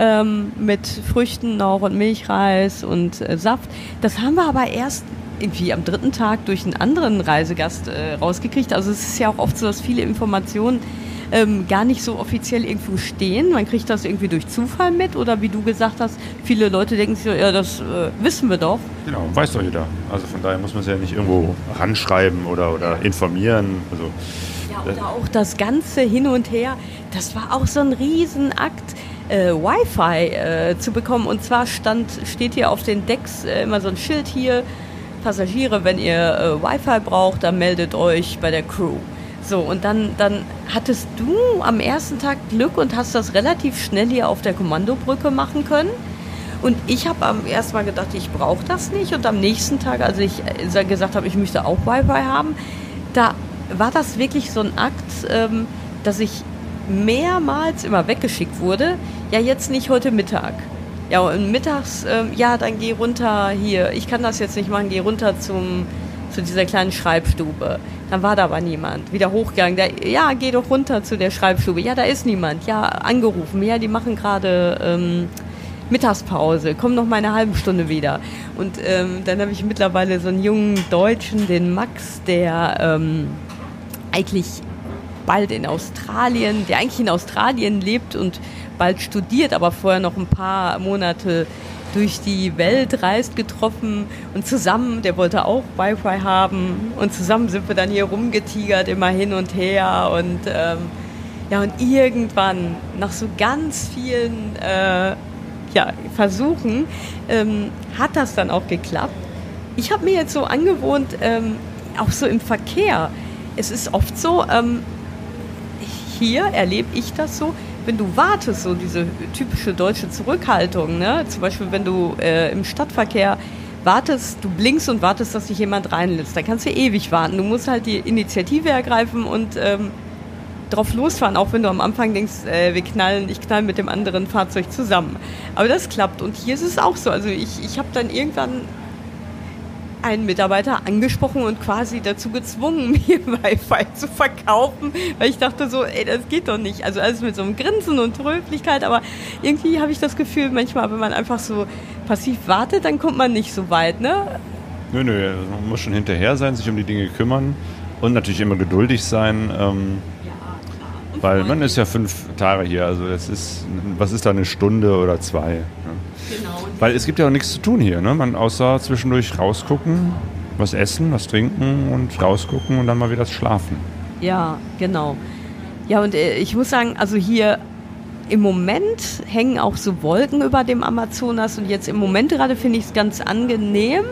Ähm, mit Früchten noch und Milchreis und äh, Saft. Das haben wir aber erst irgendwie am dritten Tag durch einen anderen Reisegast äh, rausgekriegt. Also es ist ja auch oft so, dass viele Informationen ähm, gar nicht so offiziell irgendwo stehen. Man kriegt das irgendwie durch Zufall mit oder wie du gesagt hast, viele Leute denken sich, so, ja, das äh, wissen wir doch. Genau, weiß doch jeder. Also von daher muss man es ja nicht irgendwo ranschreiben oder, oder informieren. Also, Ja, oder auch das ganze Hin und Her, das war auch so ein Riesenakt. Äh, Wi-Fi äh, zu bekommen. Und zwar stand, steht hier auf den Decks äh, immer so ein Schild hier, Passagiere, wenn ihr äh, Wi-Fi braucht, dann meldet euch bei der Crew. So, und dann, dann hattest du am ersten Tag Glück und hast das relativ schnell hier auf der Kommandobrücke machen können. Und ich habe am ersten Mal gedacht, ich brauche das nicht. Und am nächsten Tag, als ich äh, gesagt habe, ich möchte auch Wi-Fi haben, da war das wirklich so ein Akt, ähm, dass ich mehrmals immer weggeschickt wurde. Ja, jetzt nicht heute Mittag. Ja, und mittags, ähm, ja, dann geh runter hier. Ich kann das jetzt nicht machen, geh runter zum, zu dieser kleinen Schreibstube. Dann war da aber niemand. Wieder hochgegangen. Der, ja, geh doch runter zu der Schreibstube. Ja, da ist niemand. Ja, angerufen. Ja, die machen gerade ähm, Mittagspause. Komm noch mal eine halbe Stunde wieder. Und ähm, dann habe ich mittlerweile so einen jungen Deutschen, den Max, der ähm, eigentlich bald in Australien, der eigentlich in Australien lebt und bald studiert, aber vorher noch ein paar Monate durch die Welt reist, getroffen und zusammen, der wollte auch Wi-Fi haben und zusammen sind wir dann hier rumgetigert, immer hin und her und ähm, Ja, und irgendwann, nach so ganz vielen äh, ja, Versuchen, ähm, hat das dann auch geklappt. Ich habe mir jetzt so angewohnt, ähm, auch so im Verkehr. Es ist oft so, ähm, hier erlebe ich das so, wenn du wartest, so diese typische deutsche Zurückhaltung, ne? zum Beispiel wenn du äh, im Stadtverkehr wartest, du blinkst und wartest, dass sich jemand reinlässt, dann kannst du ewig warten. Du musst halt die Initiative ergreifen und ähm, drauf losfahren, auch wenn du am Anfang denkst, äh, wir knallen, ich knall mit dem anderen Fahrzeug zusammen. Aber das klappt. Und hier ist es auch so. Also ich, ich habe dann irgendwann einen Mitarbeiter angesprochen und quasi dazu gezwungen, mir Wi-Fi zu verkaufen, weil ich dachte so, ey, das geht doch nicht. Also alles mit so einem Grinsen und Höflichkeit, aber irgendwie habe ich das Gefühl, manchmal, wenn man einfach so passiv wartet, dann kommt man nicht so weit, ne? Nö, nö, man muss schon hinterher sein, sich um die Dinge kümmern und natürlich immer geduldig sein. Ähm weil man ist ja fünf Tage hier, also das ist, was ist da eine Stunde oder zwei? Ne? Genau. Weil es gibt ja auch nichts zu tun hier, ne? Man außer zwischendurch rausgucken, was essen, was trinken und rausgucken und dann mal wieder schlafen. Ja, genau. Ja, und äh, ich muss sagen, also hier im Moment hängen auch so Wolken über dem Amazonas und jetzt im Moment gerade finde ich es ganz angenehm.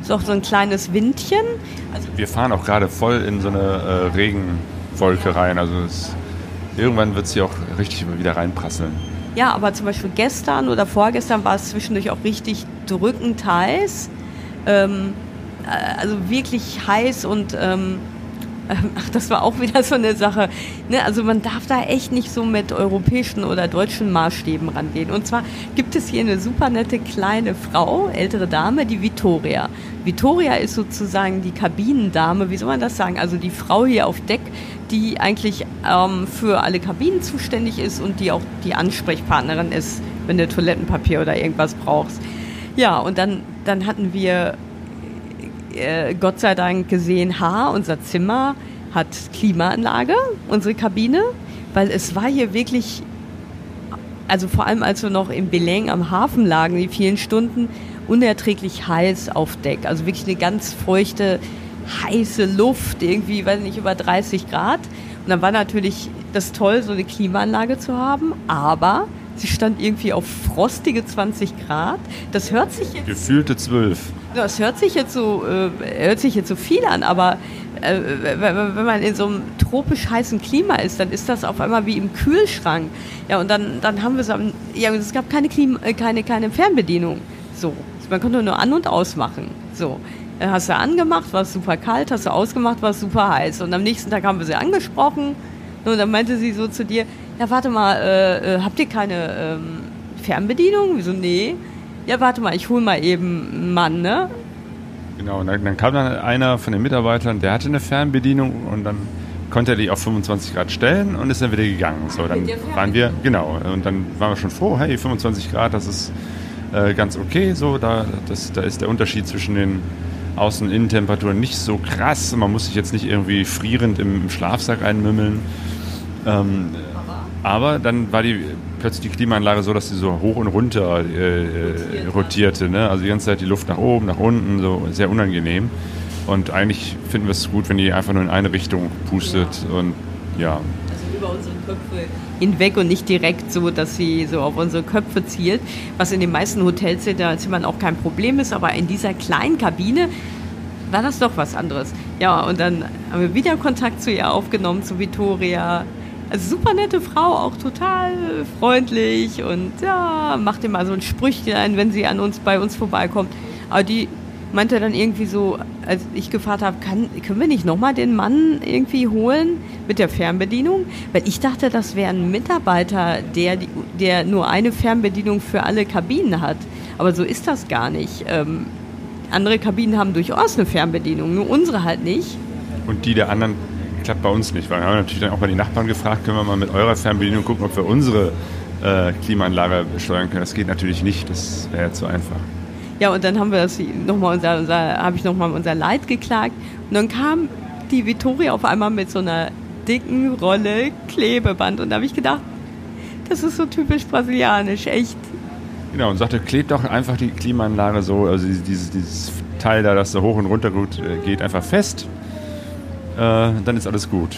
Ist auch so ein kleines Windchen. Also Wir fahren auch gerade voll in so eine äh, Regenwolke rein. Also es irgendwann wird sie auch richtig wieder reinprasseln. Ja, aber zum Beispiel gestern oder vorgestern war es zwischendurch auch richtig drückend heiß. Ähm, äh, also wirklich heiß und ähm, ach, das war auch wieder so eine Sache. Ne? Also man darf da echt nicht so mit europäischen oder deutschen Maßstäben rangehen. Und zwar gibt es hier eine super nette kleine Frau, ältere Dame, die Vittoria. Vittoria ist sozusagen die Kabinendame, wie soll man das sagen? Also die Frau hier auf Deck, die eigentlich ähm, für alle Kabinen zuständig ist und die auch die Ansprechpartnerin ist, wenn du Toilettenpapier oder irgendwas brauchst. Ja, und dann, dann hatten wir äh, Gott sei Dank gesehen, ha, unser Zimmer hat Klimaanlage, unsere Kabine, weil es war hier wirklich, also vor allem als wir noch in Beleng am Hafen lagen, die vielen Stunden, unerträglich heiß auf Deck. Also wirklich eine ganz feuchte, heiße Luft, irgendwie, weiß nicht, über 30 Grad. Und dann war natürlich das toll, so eine Klimaanlage zu haben, aber sie stand irgendwie auf frostige 20 Grad. Das hört sich jetzt... Gefühlte 12. Das hört sich jetzt so, äh, hört sich jetzt so viel an, aber äh, wenn man in so einem tropisch heißen Klima ist, dann ist das auf einmal wie im Kühlschrank. Ja, und dann, dann haben wir so, ja, es gab keine, Klima, äh, keine, keine Fernbedienung. So, man konnte nur an- und ausmachen. So, dann hast du angemacht, war es super kalt, hast du ausgemacht, war es super heiß. Und am nächsten Tag haben wir sie angesprochen und dann meinte sie so zu dir, ja, warte mal, äh, äh, habt ihr keine ähm, Fernbedienung? Wieso, nee ja, warte mal, ich hole mal eben einen Mann, ne? Genau, und dann, dann, kam dann einer von den Mitarbeitern, der hatte eine Fernbedienung und dann konnte er die auf 25 Grad stellen und ist dann wieder gegangen. So, dann waren wir, genau, und dann waren wir schon froh, hey, 25 Grad, das ist äh, ganz okay, so, da, das, da ist der Unterschied zwischen den Außen- und Innentemperaturen nicht so krass. Man muss sich jetzt nicht irgendwie frierend im, im Schlafsack einmümmeln. Ähm, aber dann war die plötzlich die Klimaanlage so, dass sie so hoch und runter äh, äh, rotierte. Ne? Also die ganze Zeit die Luft nach oben, nach unten, so sehr unangenehm. Und eigentlich finden wir es gut, wenn die einfach nur in eine Richtung pustet und ja. Also über unsere Köpfe hinweg und nicht direkt so, dass sie so auf unsere Köpfe zielt, was in den meisten Hotelzimmern auch kein Problem ist, aber in dieser kleinen Kabine war das doch was anderes. Ja, und dann haben wir wieder Kontakt zu ihr aufgenommen, zu Vittoria, also super nette Frau, auch total freundlich und ja, macht immer so ein Sprüchlein, wenn sie an uns bei uns vorbeikommt. Aber die meinte dann irgendwie so, als ich gefragt habe, kann, können wir nicht nochmal den Mann irgendwie holen mit der Fernbedienung? Weil ich dachte, das wäre ein Mitarbeiter, der, der nur eine Fernbedienung für alle Kabinen hat. Aber so ist das gar nicht. Ähm, andere Kabinen haben durchaus eine Fernbedienung, nur unsere halt nicht. Und die der anderen klappt bei uns nicht. Weil wir haben natürlich dann auch mal die Nachbarn gefragt, können wir mal mit eurer Fernbedienung gucken, ob wir unsere äh, Klimaanlage steuern können. Das geht natürlich nicht, das wäre ja zu einfach. Ja, und dann haben wir das nochmal unser, unser habe ich nochmal unser Leid geklagt. Und dann kam die Vittoria auf einmal mit so einer dicken Rolle Klebeband. Und da habe ich gedacht, das ist so typisch brasilianisch, echt. Genau, und sagte, klebt doch einfach die Klimaanlage so, also dieses, dieses Teil da, das so hoch und runter äh, geht, einfach fest dann ist alles gut.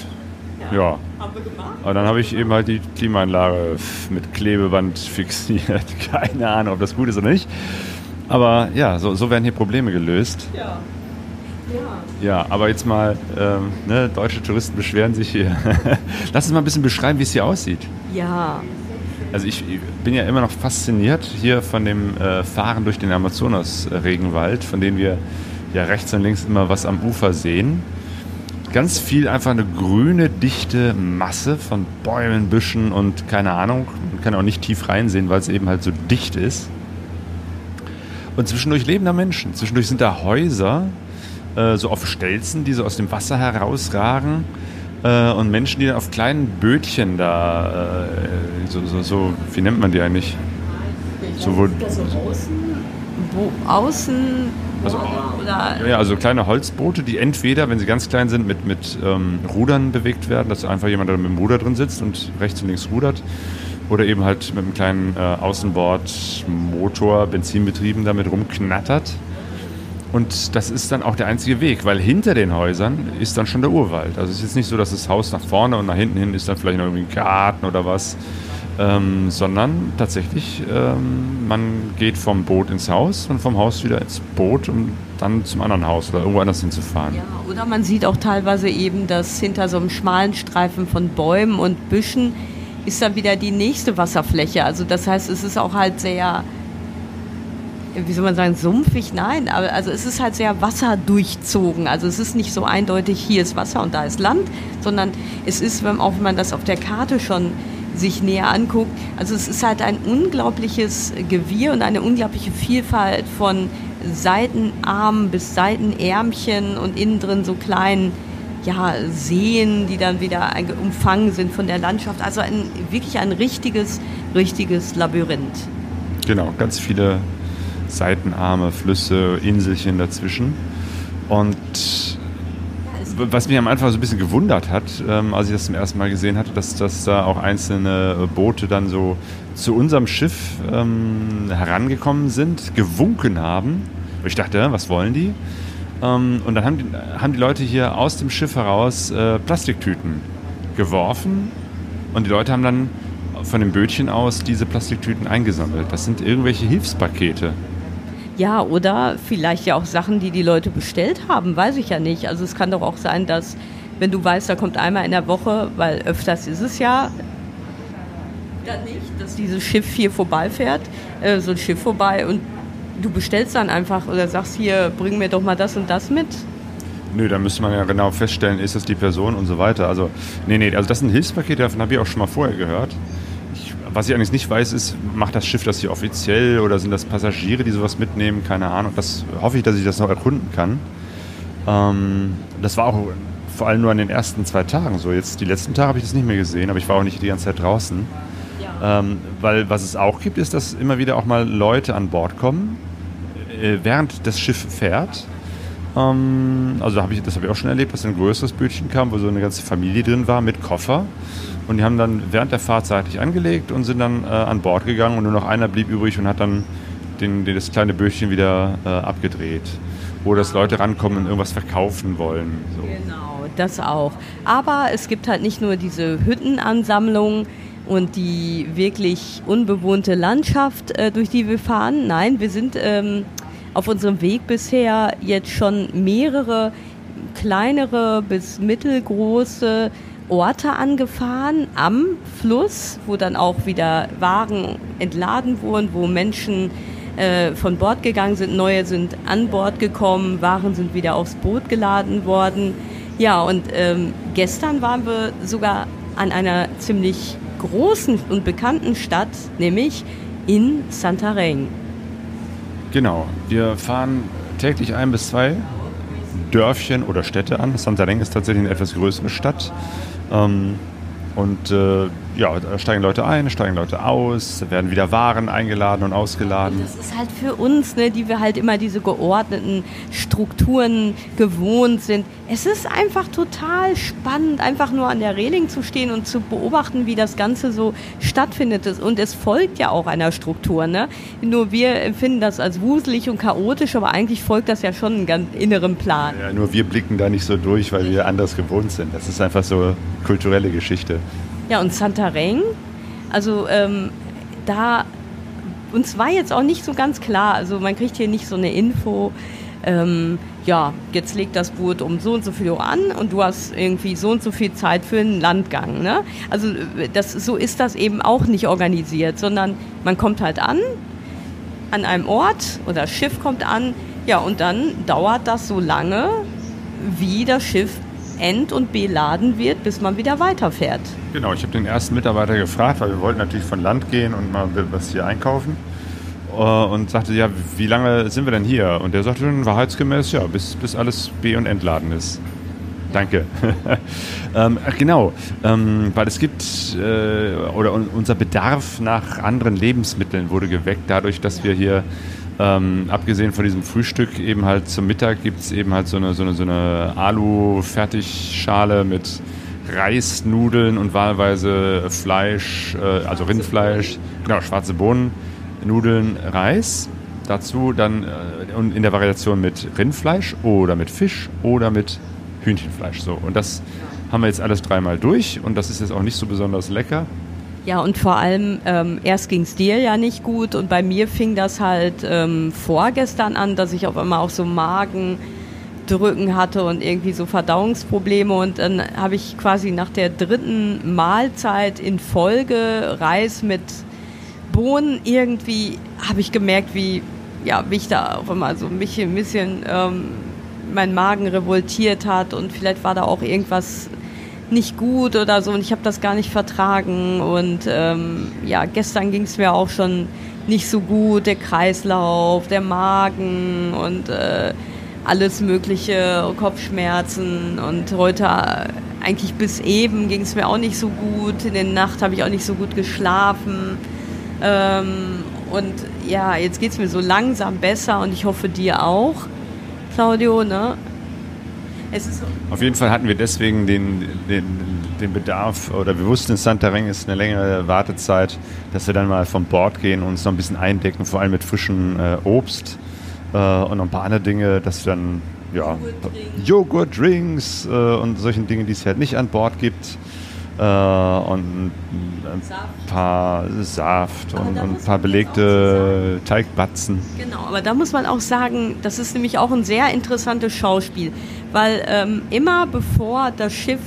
Ja, Ja. Haben wir gemacht. Aber dann habe ich eben halt die Klimaanlage mit Klebeband fixiert. Keine Ahnung, ob das gut ist oder nicht. Aber ja, so, so werden hier Probleme gelöst. Ja. Ja. ja, aber jetzt mal, ähm, ne, deutsche Touristen beschweren sich hier. Lass uns mal ein bisschen beschreiben, wie es hier aussieht. Ja. Also ich bin ja immer noch fasziniert hier von dem äh, Fahren durch den Amazonas-Regenwald, von dem wir ja rechts und links immer was am Ufer sehen. Ganz viel einfach eine grüne, dichte Masse von Bäumen, Büschen und keine Ahnung. Man kann auch nicht tief reinsehen, weil es eben halt so dicht ist. Und zwischendurch leben da Menschen. Zwischendurch sind da Häuser, äh, so auf Stelzen, die so aus dem Wasser herausragen. Äh, und Menschen, die dann auf kleinen Bötchen da, äh, so, so, so, wie nennt man die eigentlich? So, wo, so außen, wo außen also, oder ja, also kleine Holzboote, die entweder, wenn sie ganz klein sind, mit, mit ähm, Rudern bewegt werden, dass einfach jemand da mit dem Ruder drin sitzt und rechts und links rudert. Oder eben halt mit einem kleinen äh, Außenbordmotor, benzinbetrieben, damit rumknattert. Und das ist dann auch der einzige Weg, weil hinter den Häusern ist dann schon der Urwald. Also es ist jetzt nicht so, dass das Haus nach vorne und nach hinten hin ist dann vielleicht noch irgendwie ein Garten oder was, ähm, sondern tatsächlich, ähm, man geht vom Boot ins Haus und vom Haus wieder ins Boot, um dann zum anderen Haus oder irgendwo anders hinzufahren. Ja, oder man sieht auch teilweise eben, dass hinter so einem schmalen Streifen von Bäumen und Büschen ist dann wieder die nächste Wasserfläche. Also das heißt, es ist auch halt sehr wie soll man sagen, sumpfig? Nein, aber also es ist halt sehr wasserdurchzogen. Also es ist nicht so eindeutig, hier ist Wasser und da ist Land, sondern es ist, wenn, auch wenn man das auf der Karte schon sich näher anguckt, also es ist halt ein unglaubliches Gewirr und eine unglaubliche Vielfalt von Seitenarmen bis Seitenärmchen und innen drin so kleinen ja, Seen, die dann wieder umfangen sind von der Landschaft. Also ein, wirklich ein richtiges, richtiges Labyrinth. Genau, ganz viele Seitenarme, Flüsse, Inselchen dazwischen. Und was mich am Anfang so ein bisschen gewundert hat, ähm, als ich das zum ersten Mal gesehen hatte, dass, dass da auch einzelne Boote dann so zu unserem Schiff ähm, herangekommen sind, gewunken haben. Ich dachte, was wollen die? Ähm, und dann haben die, haben die Leute hier aus dem Schiff heraus äh, Plastiktüten geworfen und die Leute haben dann von dem Bötchen aus diese Plastiktüten eingesammelt. Das sind irgendwelche Hilfspakete. Ja, oder vielleicht ja auch Sachen, die die Leute bestellt haben, weiß ich ja nicht. Also es kann doch auch sein, dass wenn du weißt, da kommt einmal in der Woche, weil öfters ist es ja dann nicht, dass dieses Schiff hier vorbeifährt, äh, so ein Schiff vorbei und du bestellst dann einfach oder sagst hier, bring mir doch mal das und das mit. Nö, da müsste man ja genau feststellen, ist das die Person und so weiter. Also, nee, nee, also das sind Hilfspakete, davon habe ich auch schon mal vorher gehört was ich eigentlich nicht weiß, ist, macht das Schiff das hier offiziell oder sind das Passagiere, die sowas mitnehmen? Keine Ahnung. Das hoffe ich, dass ich das noch erkunden kann. Ähm, das war auch vor allem nur an den ersten zwei Tagen so. Jetzt die letzten Tage habe ich das nicht mehr gesehen, aber ich war auch nicht die ganze Zeit draußen. Ja. Ähm, weil was es auch gibt, ist, dass immer wieder auch mal Leute an Bord kommen, äh, während das Schiff fährt. Ähm, also hab ich, das habe ich auch schon erlebt, dass ein größeres Bötchen kam, wo so eine ganze Familie drin war mit Koffer. Und die haben dann während der Fahrt seitlich angelegt und sind dann äh, an Bord gegangen und nur noch einer blieb übrig und hat dann den, den das kleine Bötchen wieder äh, abgedreht. Wo das Leute rankommen und irgendwas verkaufen wollen. So. Genau, das auch. Aber es gibt halt nicht nur diese Hüttenansammlung und die wirklich unbewohnte Landschaft, äh, durch die wir fahren. Nein, wir sind ähm, auf unserem Weg bisher jetzt schon mehrere kleinere bis mittelgroße Orte angefahren am Fluss, wo dann auch wieder Wagen entladen wurden, wo Menschen äh, von Bord gegangen sind, neue sind an Bord gekommen, Waren sind wieder aufs Boot geladen worden. Ja, und ähm, gestern waren wir sogar an einer ziemlich großen und bekannten Stadt, nämlich in Santarém. Genau, wir fahren täglich ein bis zwei Dörfchen oder Städte an. Santarém ist tatsächlich eine etwas größere Stadt. Ähm, und äh, ja, da steigen Leute ein, steigen Leute aus, da werden wieder Waren eingeladen und ausgeladen. Das ist halt für uns, ne, die wir halt immer diese geordneten Strukturen gewohnt sind. Es ist einfach total spannend, einfach nur an der Reling zu stehen und zu beobachten, wie das Ganze so stattfindet. Und es folgt ja auch einer Struktur. Ne? Nur wir empfinden das als wuselig und chaotisch, aber eigentlich folgt das ja schon einem ganz inneren Plan. Ja, nur wir blicken da nicht so durch, weil wir anders gewohnt sind. Das ist einfach so kulturelle Geschichte. Ja, und Santareng, also ähm, da, uns war jetzt auch nicht so ganz klar, also man kriegt hier nicht so eine Info, ähm, ja, jetzt legt das Boot um so und so viel Uhr an und du hast irgendwie so und so viel Zeit für einen Landgang. Ne? Also das, so ist das eben auch nicht organisiert, sondern man kommt halt an, an einem Ort oder das Schiff kommt an, ja, und dann dauert das so lange, wie das Schiff ent- und beladen wird, bis man wieder weiterfährt. Genau, ich habe den ersten Mitarbeiter gefragt, weil wir wollten natürlich von Land gehen und mal was hier einkaufen. Äh, und sagte, ja, wie lange sind wir denn hier? Und der sagte dann wahrheitsgemäß, ja, bis, bis alles be- und entladen ist. Danke. ähm, genau, ähm, weil es gibt, äh, oder un unser Bedarf nach anderen Lebensmitteln wurde geweckt, dadurch, dass wir hier, ähm, abgesehen von diesem Frühstück, eben halt zum Mittag gibt es eben halt so eine, so eine, so eine Alu-Fertigschale mit Reis, Nudeln und wahlweise Fleisch, äh, also Rindfleisch, genau, schwarze Bohnen, Nudeln, Reis. Dazu dann äh, und in der Variation mit Rindfleisch oder mit Fisch oder mit Hühnchenfleisch. So. Und das haben wir jetzt alles dreimal durch und das ist jetzt auch nicht so besonders lecker. Ja, und vor allem, ähm, erst es dir ja nicht gut und bei mir fing das halt ähm, vorgestern an, dass ich auf einmal auch so Magendrücken hatte und irgendwie so Verdauungsprobleme und dann habe ich quasi nach der dritten Mahlzeit in Folge Reis mit Bohnen irgendwie, habe ich gemerkt, wie, ja, wie ich da auf einmal so ein bisschen, ein bisschen ähm, mein Magen revoltiert hat und vielleicht war da auch irgendwas nicht gut oder so und ich habe das gar nicht vertragen. Und ähm, ja, gestern ging es mir auch schon nicht so gut, der Kreislauf, der Magen und äh, alles mögliche, Kopfschmerzen. Und heute äh, eigentlich bis eben ging es mir auch nicht so gut, in der Nacht habe ich auch nicht so gut geschlafen. Ähm, und ja, jetzt geht es mir so langsam besser und ich hoffe dir auch, Claudio, ne? Auf jeden Fall hatten wir deswegen den, den, den Bedarf, oder wir wussten, in Santareng ist eine längere Wartezeit, dass wir dann mal vom Bord gehen und uns noch ein bisschen eindecken, vor allem mit frischem äh, Obst äh, und noch ein paar andere Dinge, dass wir dann ja, Joghurt-Drinks äh, und solchen Dingen, die es halt nicht an Bord gibt. Äh, und ein paar Saft Aber und, und ein paar belegte Teigbatzen. Genau, aber da muss man auch sagen, das ist nämlich auch ein sehr interessantes Schauspiel, weil ähm, immer bevor das Schiff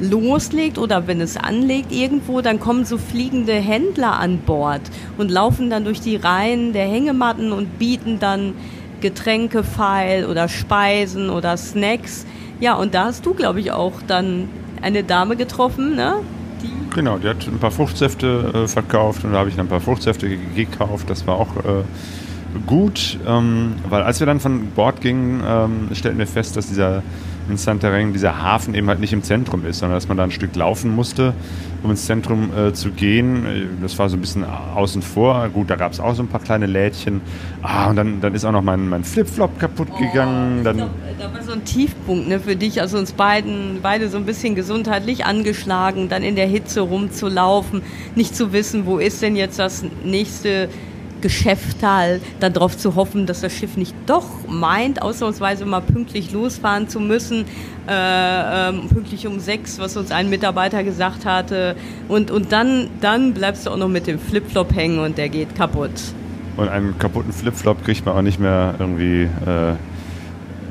loslegt oder wenn es anlegt irgendwo, dann kommen so fliegende Händler an Bord und laufen dann durch die Reihen der Hängematten und bieten dann Getränke feil oder Speisen oder Snacks. Ja, und da hast du, glaube ich, auch dann eine Dame getroffen, ne? Die Genau, die hat ein paar Fruchtsäfte äh, verkauft und da habe ich dann ein paar Fruchtsäfte ge- gekauft. Das war auch äh, gut, ähm, weil als wir dann von Bord gingen, ähm, stellten wir fest, dass dieser in Santareng dieser Hafen eben halt nicht im Zentrum ist, sondern dass man da ein Stück laufen musste, um ins Zentrum äh, zu gehen. Das war so ein bisschen außen vor. Gut, da gab es auch so ein paar kleine Lädchen. Ah, und dann, dann ist auch noch mein, mein Flipflop kaputt gegangen. Ich Dann, da war so ein Tiefpunkt ne, für dich, also uns beiden, beide so ein bisschen gesundheitlich angeschlagen, dann in der Hitze rumzulaufen, nicht zu wissen, wo ist denn jetzt das nächste Geschäftal, dann darauf zu hoffen, dass das Schiff nicht doch meint, ausnahmsweise mal pünktlich losfahren zu müssen, äh, ähm, pünktlich um sechs, was uns ein Mitarbeiter gesagt hatte. Und, und dann, dann bleibst du auch noch mit dem Flipflop hängen und der geht kaputt. Und einen kaputten Flipflop kriegt man auch nicht mehr irgendwie äh,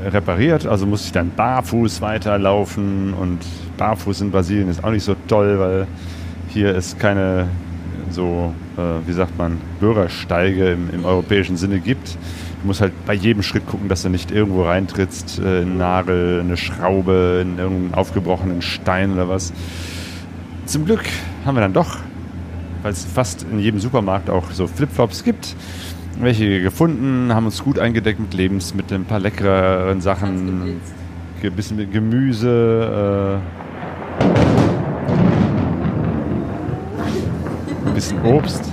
repariert. Also muss ich dann barfuß weiterlaufen. Und barfuß in Brasilien ist auch nicht so toll, weil hier ist keine so, äh, wie sagt man, Bürgersteige im, im europäischen Sinne gibt. Du musst halt bei jedem Schritt gucken, dass du nicht irgendwo reintrittst, äh, in einen Nagel, eine Schraube, in irgendeinen aufgebrochenen Stein oder was. Zum Glück haben wir dann doch weil es fast in jedem Supermarkt auch so Flipflops gibt. Welche gefunden, haben uns gut eingedeckt mit Lebensmitteln, ein paar leckeren Sachen, ein bisschen mit Gemüse. Äh ein bisschen Obst.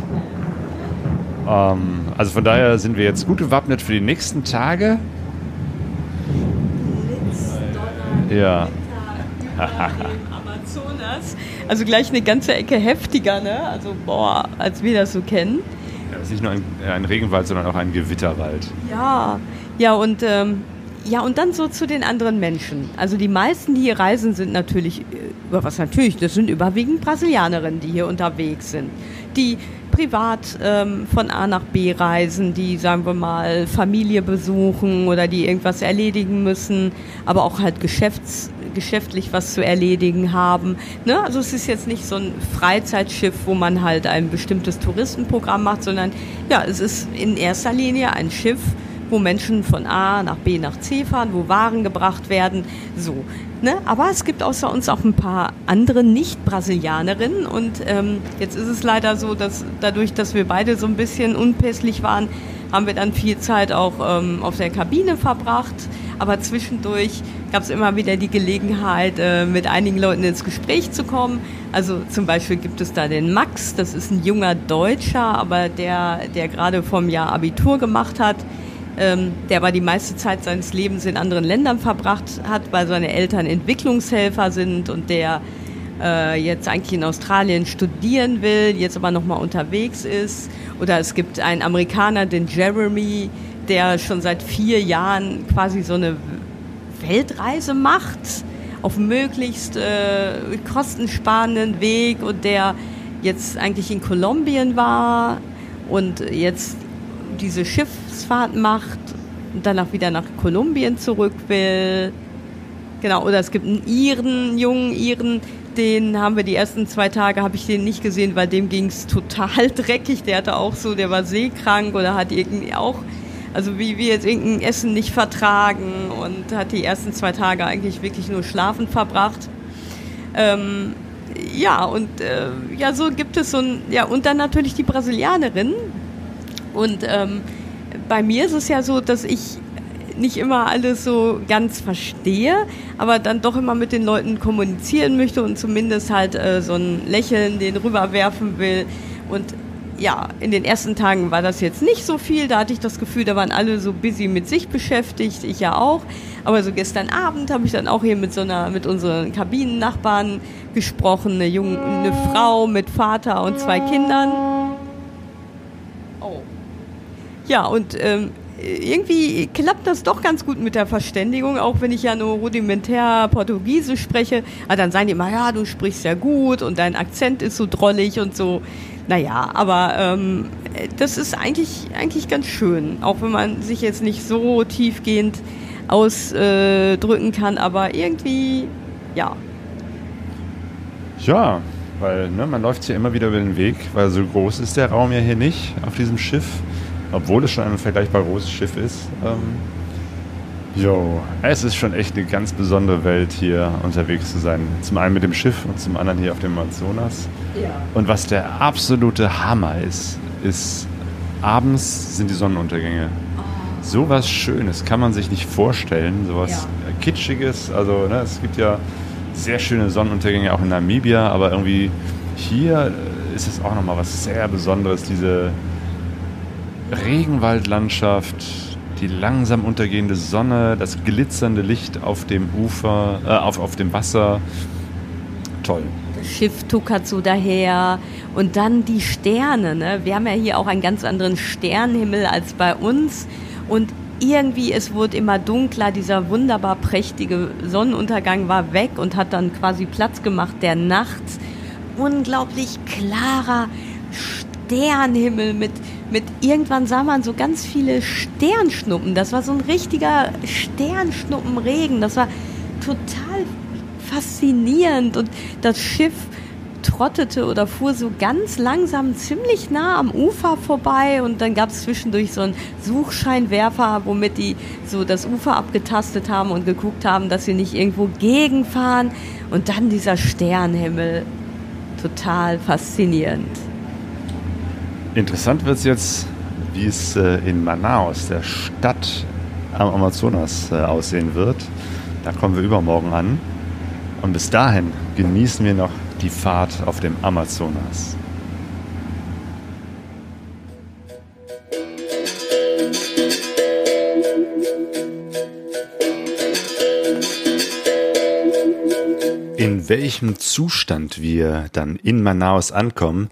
Ähm, also von daher sind wir jetzt gut gewappnet für die nächsten Tage. Ja. Amazonas. Also gleich eine ganze Ecke heftiger, ne? Also boah, als wir das so kennen. Das ist nicht nur ein, ein Regenwald, sondern auch ein Gewitterwald. Ja, ja und ähm, ja und dann so zu den anderen Menschen. Also die meisten, die hier reisen, sind natürlich, über was natürlich, das sind überwiegend Brasilianerinnen, die hier unterwegs sind, die privat ähm, von A nach B reisen, die, sagen wir mal, Familie besuchen oder die irgendwas erledigen müssen, aber auch halt geschäfts geschäftlich was zu erledigen haben. Ne? Also es ist jetzt nicht so ein Freizeitschiff, wo man halt ein bestimmtes Touristenprogramm macht, sondern ja, es ist in erster Linie ein Schiff, wo Menschen von A nach B nach C fahren, wo Waren gebracht werden. So. Ne? Aber es gibt außer uns auch ein paar andere Nicht-Brasilianerinnen. Und ähm, jetzt ist es leider so, dass dadurch, dass wir beide so ein bisschen unpässlich waren, haben wir dann viel Zeit auch ähm, auf der Kabine verbracht. Aber zwischendurch gab es immer wieder die Gelegenheit, äh, mit einigen Leuten ins Gespräch zu kommen. Also zum Beispiel gibt es da den Max, das ist ein junger Deutscher, aber der, der gerade vom Jahr Abitur gemacht hat ähm, der aber die meiste Zeit seines Lebens in anderen Ländern verbracht hat, weil seine Eltern Entwicklungshelfer sind und der äh, jetzt eigentlich in Australien studieren will, jetzt aber nochmal unterwegs ist. Oder es gibt einen Amerikaner, den Jeremy, der schon seit vier Jahren quasi so eine Weltreise macht, auf möglichst äh, kostensparenden Weg und der jetzt eigentlich in Kolumbien war und jetzt diese Schiffsfahrt macht und danach wieder nach Kolumbien zurück will. Genau, oder es gibt einen Iren, jungen Iren, den haben wir die ersten zwei Tage, habe ich den nicht gesehen, weil dem ging es total dreckig. Der hatte auch so, der war seekrank oder hat irgendwie auch, also wie wir jetzt irgendein Essen nicht vertragen und hat die ersten zwei Tage eigentlich wirklich nur schlafen verbracht. Ähm, ja, und äh, ja, so gibt es so ein, ja, und dann natürlich die Brasilianerin, und ähm, bei mir ist es ja so, dass ich nicht immer alles so ganz verstehe, aber dann doch immer mit den Leuten kommunizieren möchte und zumindest halt äh, so ein Lächeln den rüberwerfen will. Und ja, in den ersten Tagen war das jetzt nicht so viel. Da hatte ich das Gefühl, da waren alle so busy mit sich beschäftigt, ich ja auch. Aber so gestern Abend habe ich dann auch hier mit so einer, mit unseren Kabinennachbarn gesprochen, eine junge, eine Frau mit Vater und zwei Kindern. Ja, und ähm, irgendwie klappt das doch ganz gut mit der Verständigung, auch wenn ich ja nur rudimentär Portugiesisch spreche. Aber dann sagen die immer, ja, du sprichst ja gut und dein Akzent ist so drollig und so. Naja, aber ähm, das ist eigentlich, eigentlich ganz schön, auch wenn man sich jetzt nicht so tiefgehend ausdrücken kann, aber irgendwie, ja. Ja, weil ne, man läuft hier immer wieder über den Weg, weil so groß ist der Raum ja hier nicht auf diesem Schiff obwohl es schon ein vergleichbar großes Schiff ist. Ähm, jo, es ist schon echt eine ganz besondere Welt, hier unterwegs zu sein. Zum einen mit dem Schiff und zum anderen hier auf dem Amazonas. Ja. Und was der absolute Hammer ist, ist, abends sind die Sonnenuntergänge. Oh. So was Schönes kann man sich nicht vorstellen, sowas ja. Kitschiges. Also ne, es gibt ja sehr schöne Sonnenuntergänge auch in Namibia, aber irgendwie hier ist es auch nochmal was sehr Besonderes, diese Regenwaldlandschaft, die langsam untergehende Sonne, das glitzernde Licht auf dem Ufer, äh, auf, auf dem Wasser. Toll. Das Schiff tuckert so daher und dann die Sterne. Ne? Wir haben ja hier auch einen ganz anderen Sternenhimmel als bei uns und irgendwie es wurde immer dunkler. Dieser wunderbar prächtige Sonnenuntergang war weg und hat dann quasi Platz gemacht der Nacht. Unglaublich klarer Sternenhimmel mit mit irgendwann sah man so ganz viele Sternschnuppen. Das war so ein richtiger Sternschnuppenregen. Das war total faszinierend und das Schiff trottete oder fuhr so ganz langsam ziemlich nah am Ufer vorbei und dann gab es zwischendurch so einen Suchscheinwerfer, womit die so das Ufer abgetastet haben und geguckt haben, dass sie nicht irgendwo gegenfahren und dann dieser Sternhimmel. Total faszinierend. Interessant wird es jetzt, wie es äh, in Manaus, der Stadt am Amazonas, äh, aussehen wird. Da kommen wir übermorgen an. Und bis dahin genießen wir noch die Fahrt auf dem Amazonas. In welchem Zustand wir dann in Manaus ankommen,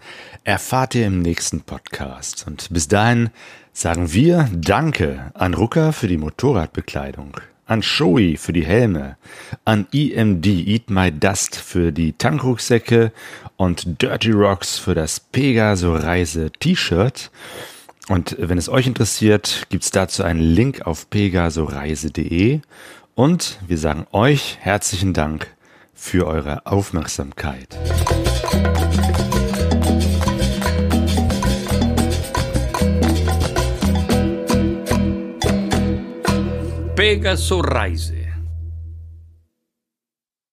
erfahrt ihr im nächsten Podcast. Und bis dahin sagen wir Danke an Rucker für die Motorradbekleidung, an Shoei für die Helme, an EMD Eat My Dust für die Tankrucksäcke und Dirty Rocks für das Pegaso Reise T-Shirt. Und wenn es euch interessiert, gibt's dazu einen Link auf pegasoreise.de. Und wir sagen euch herzlichen Dank für eure Aufmerksamkeit. Pegaso Reise.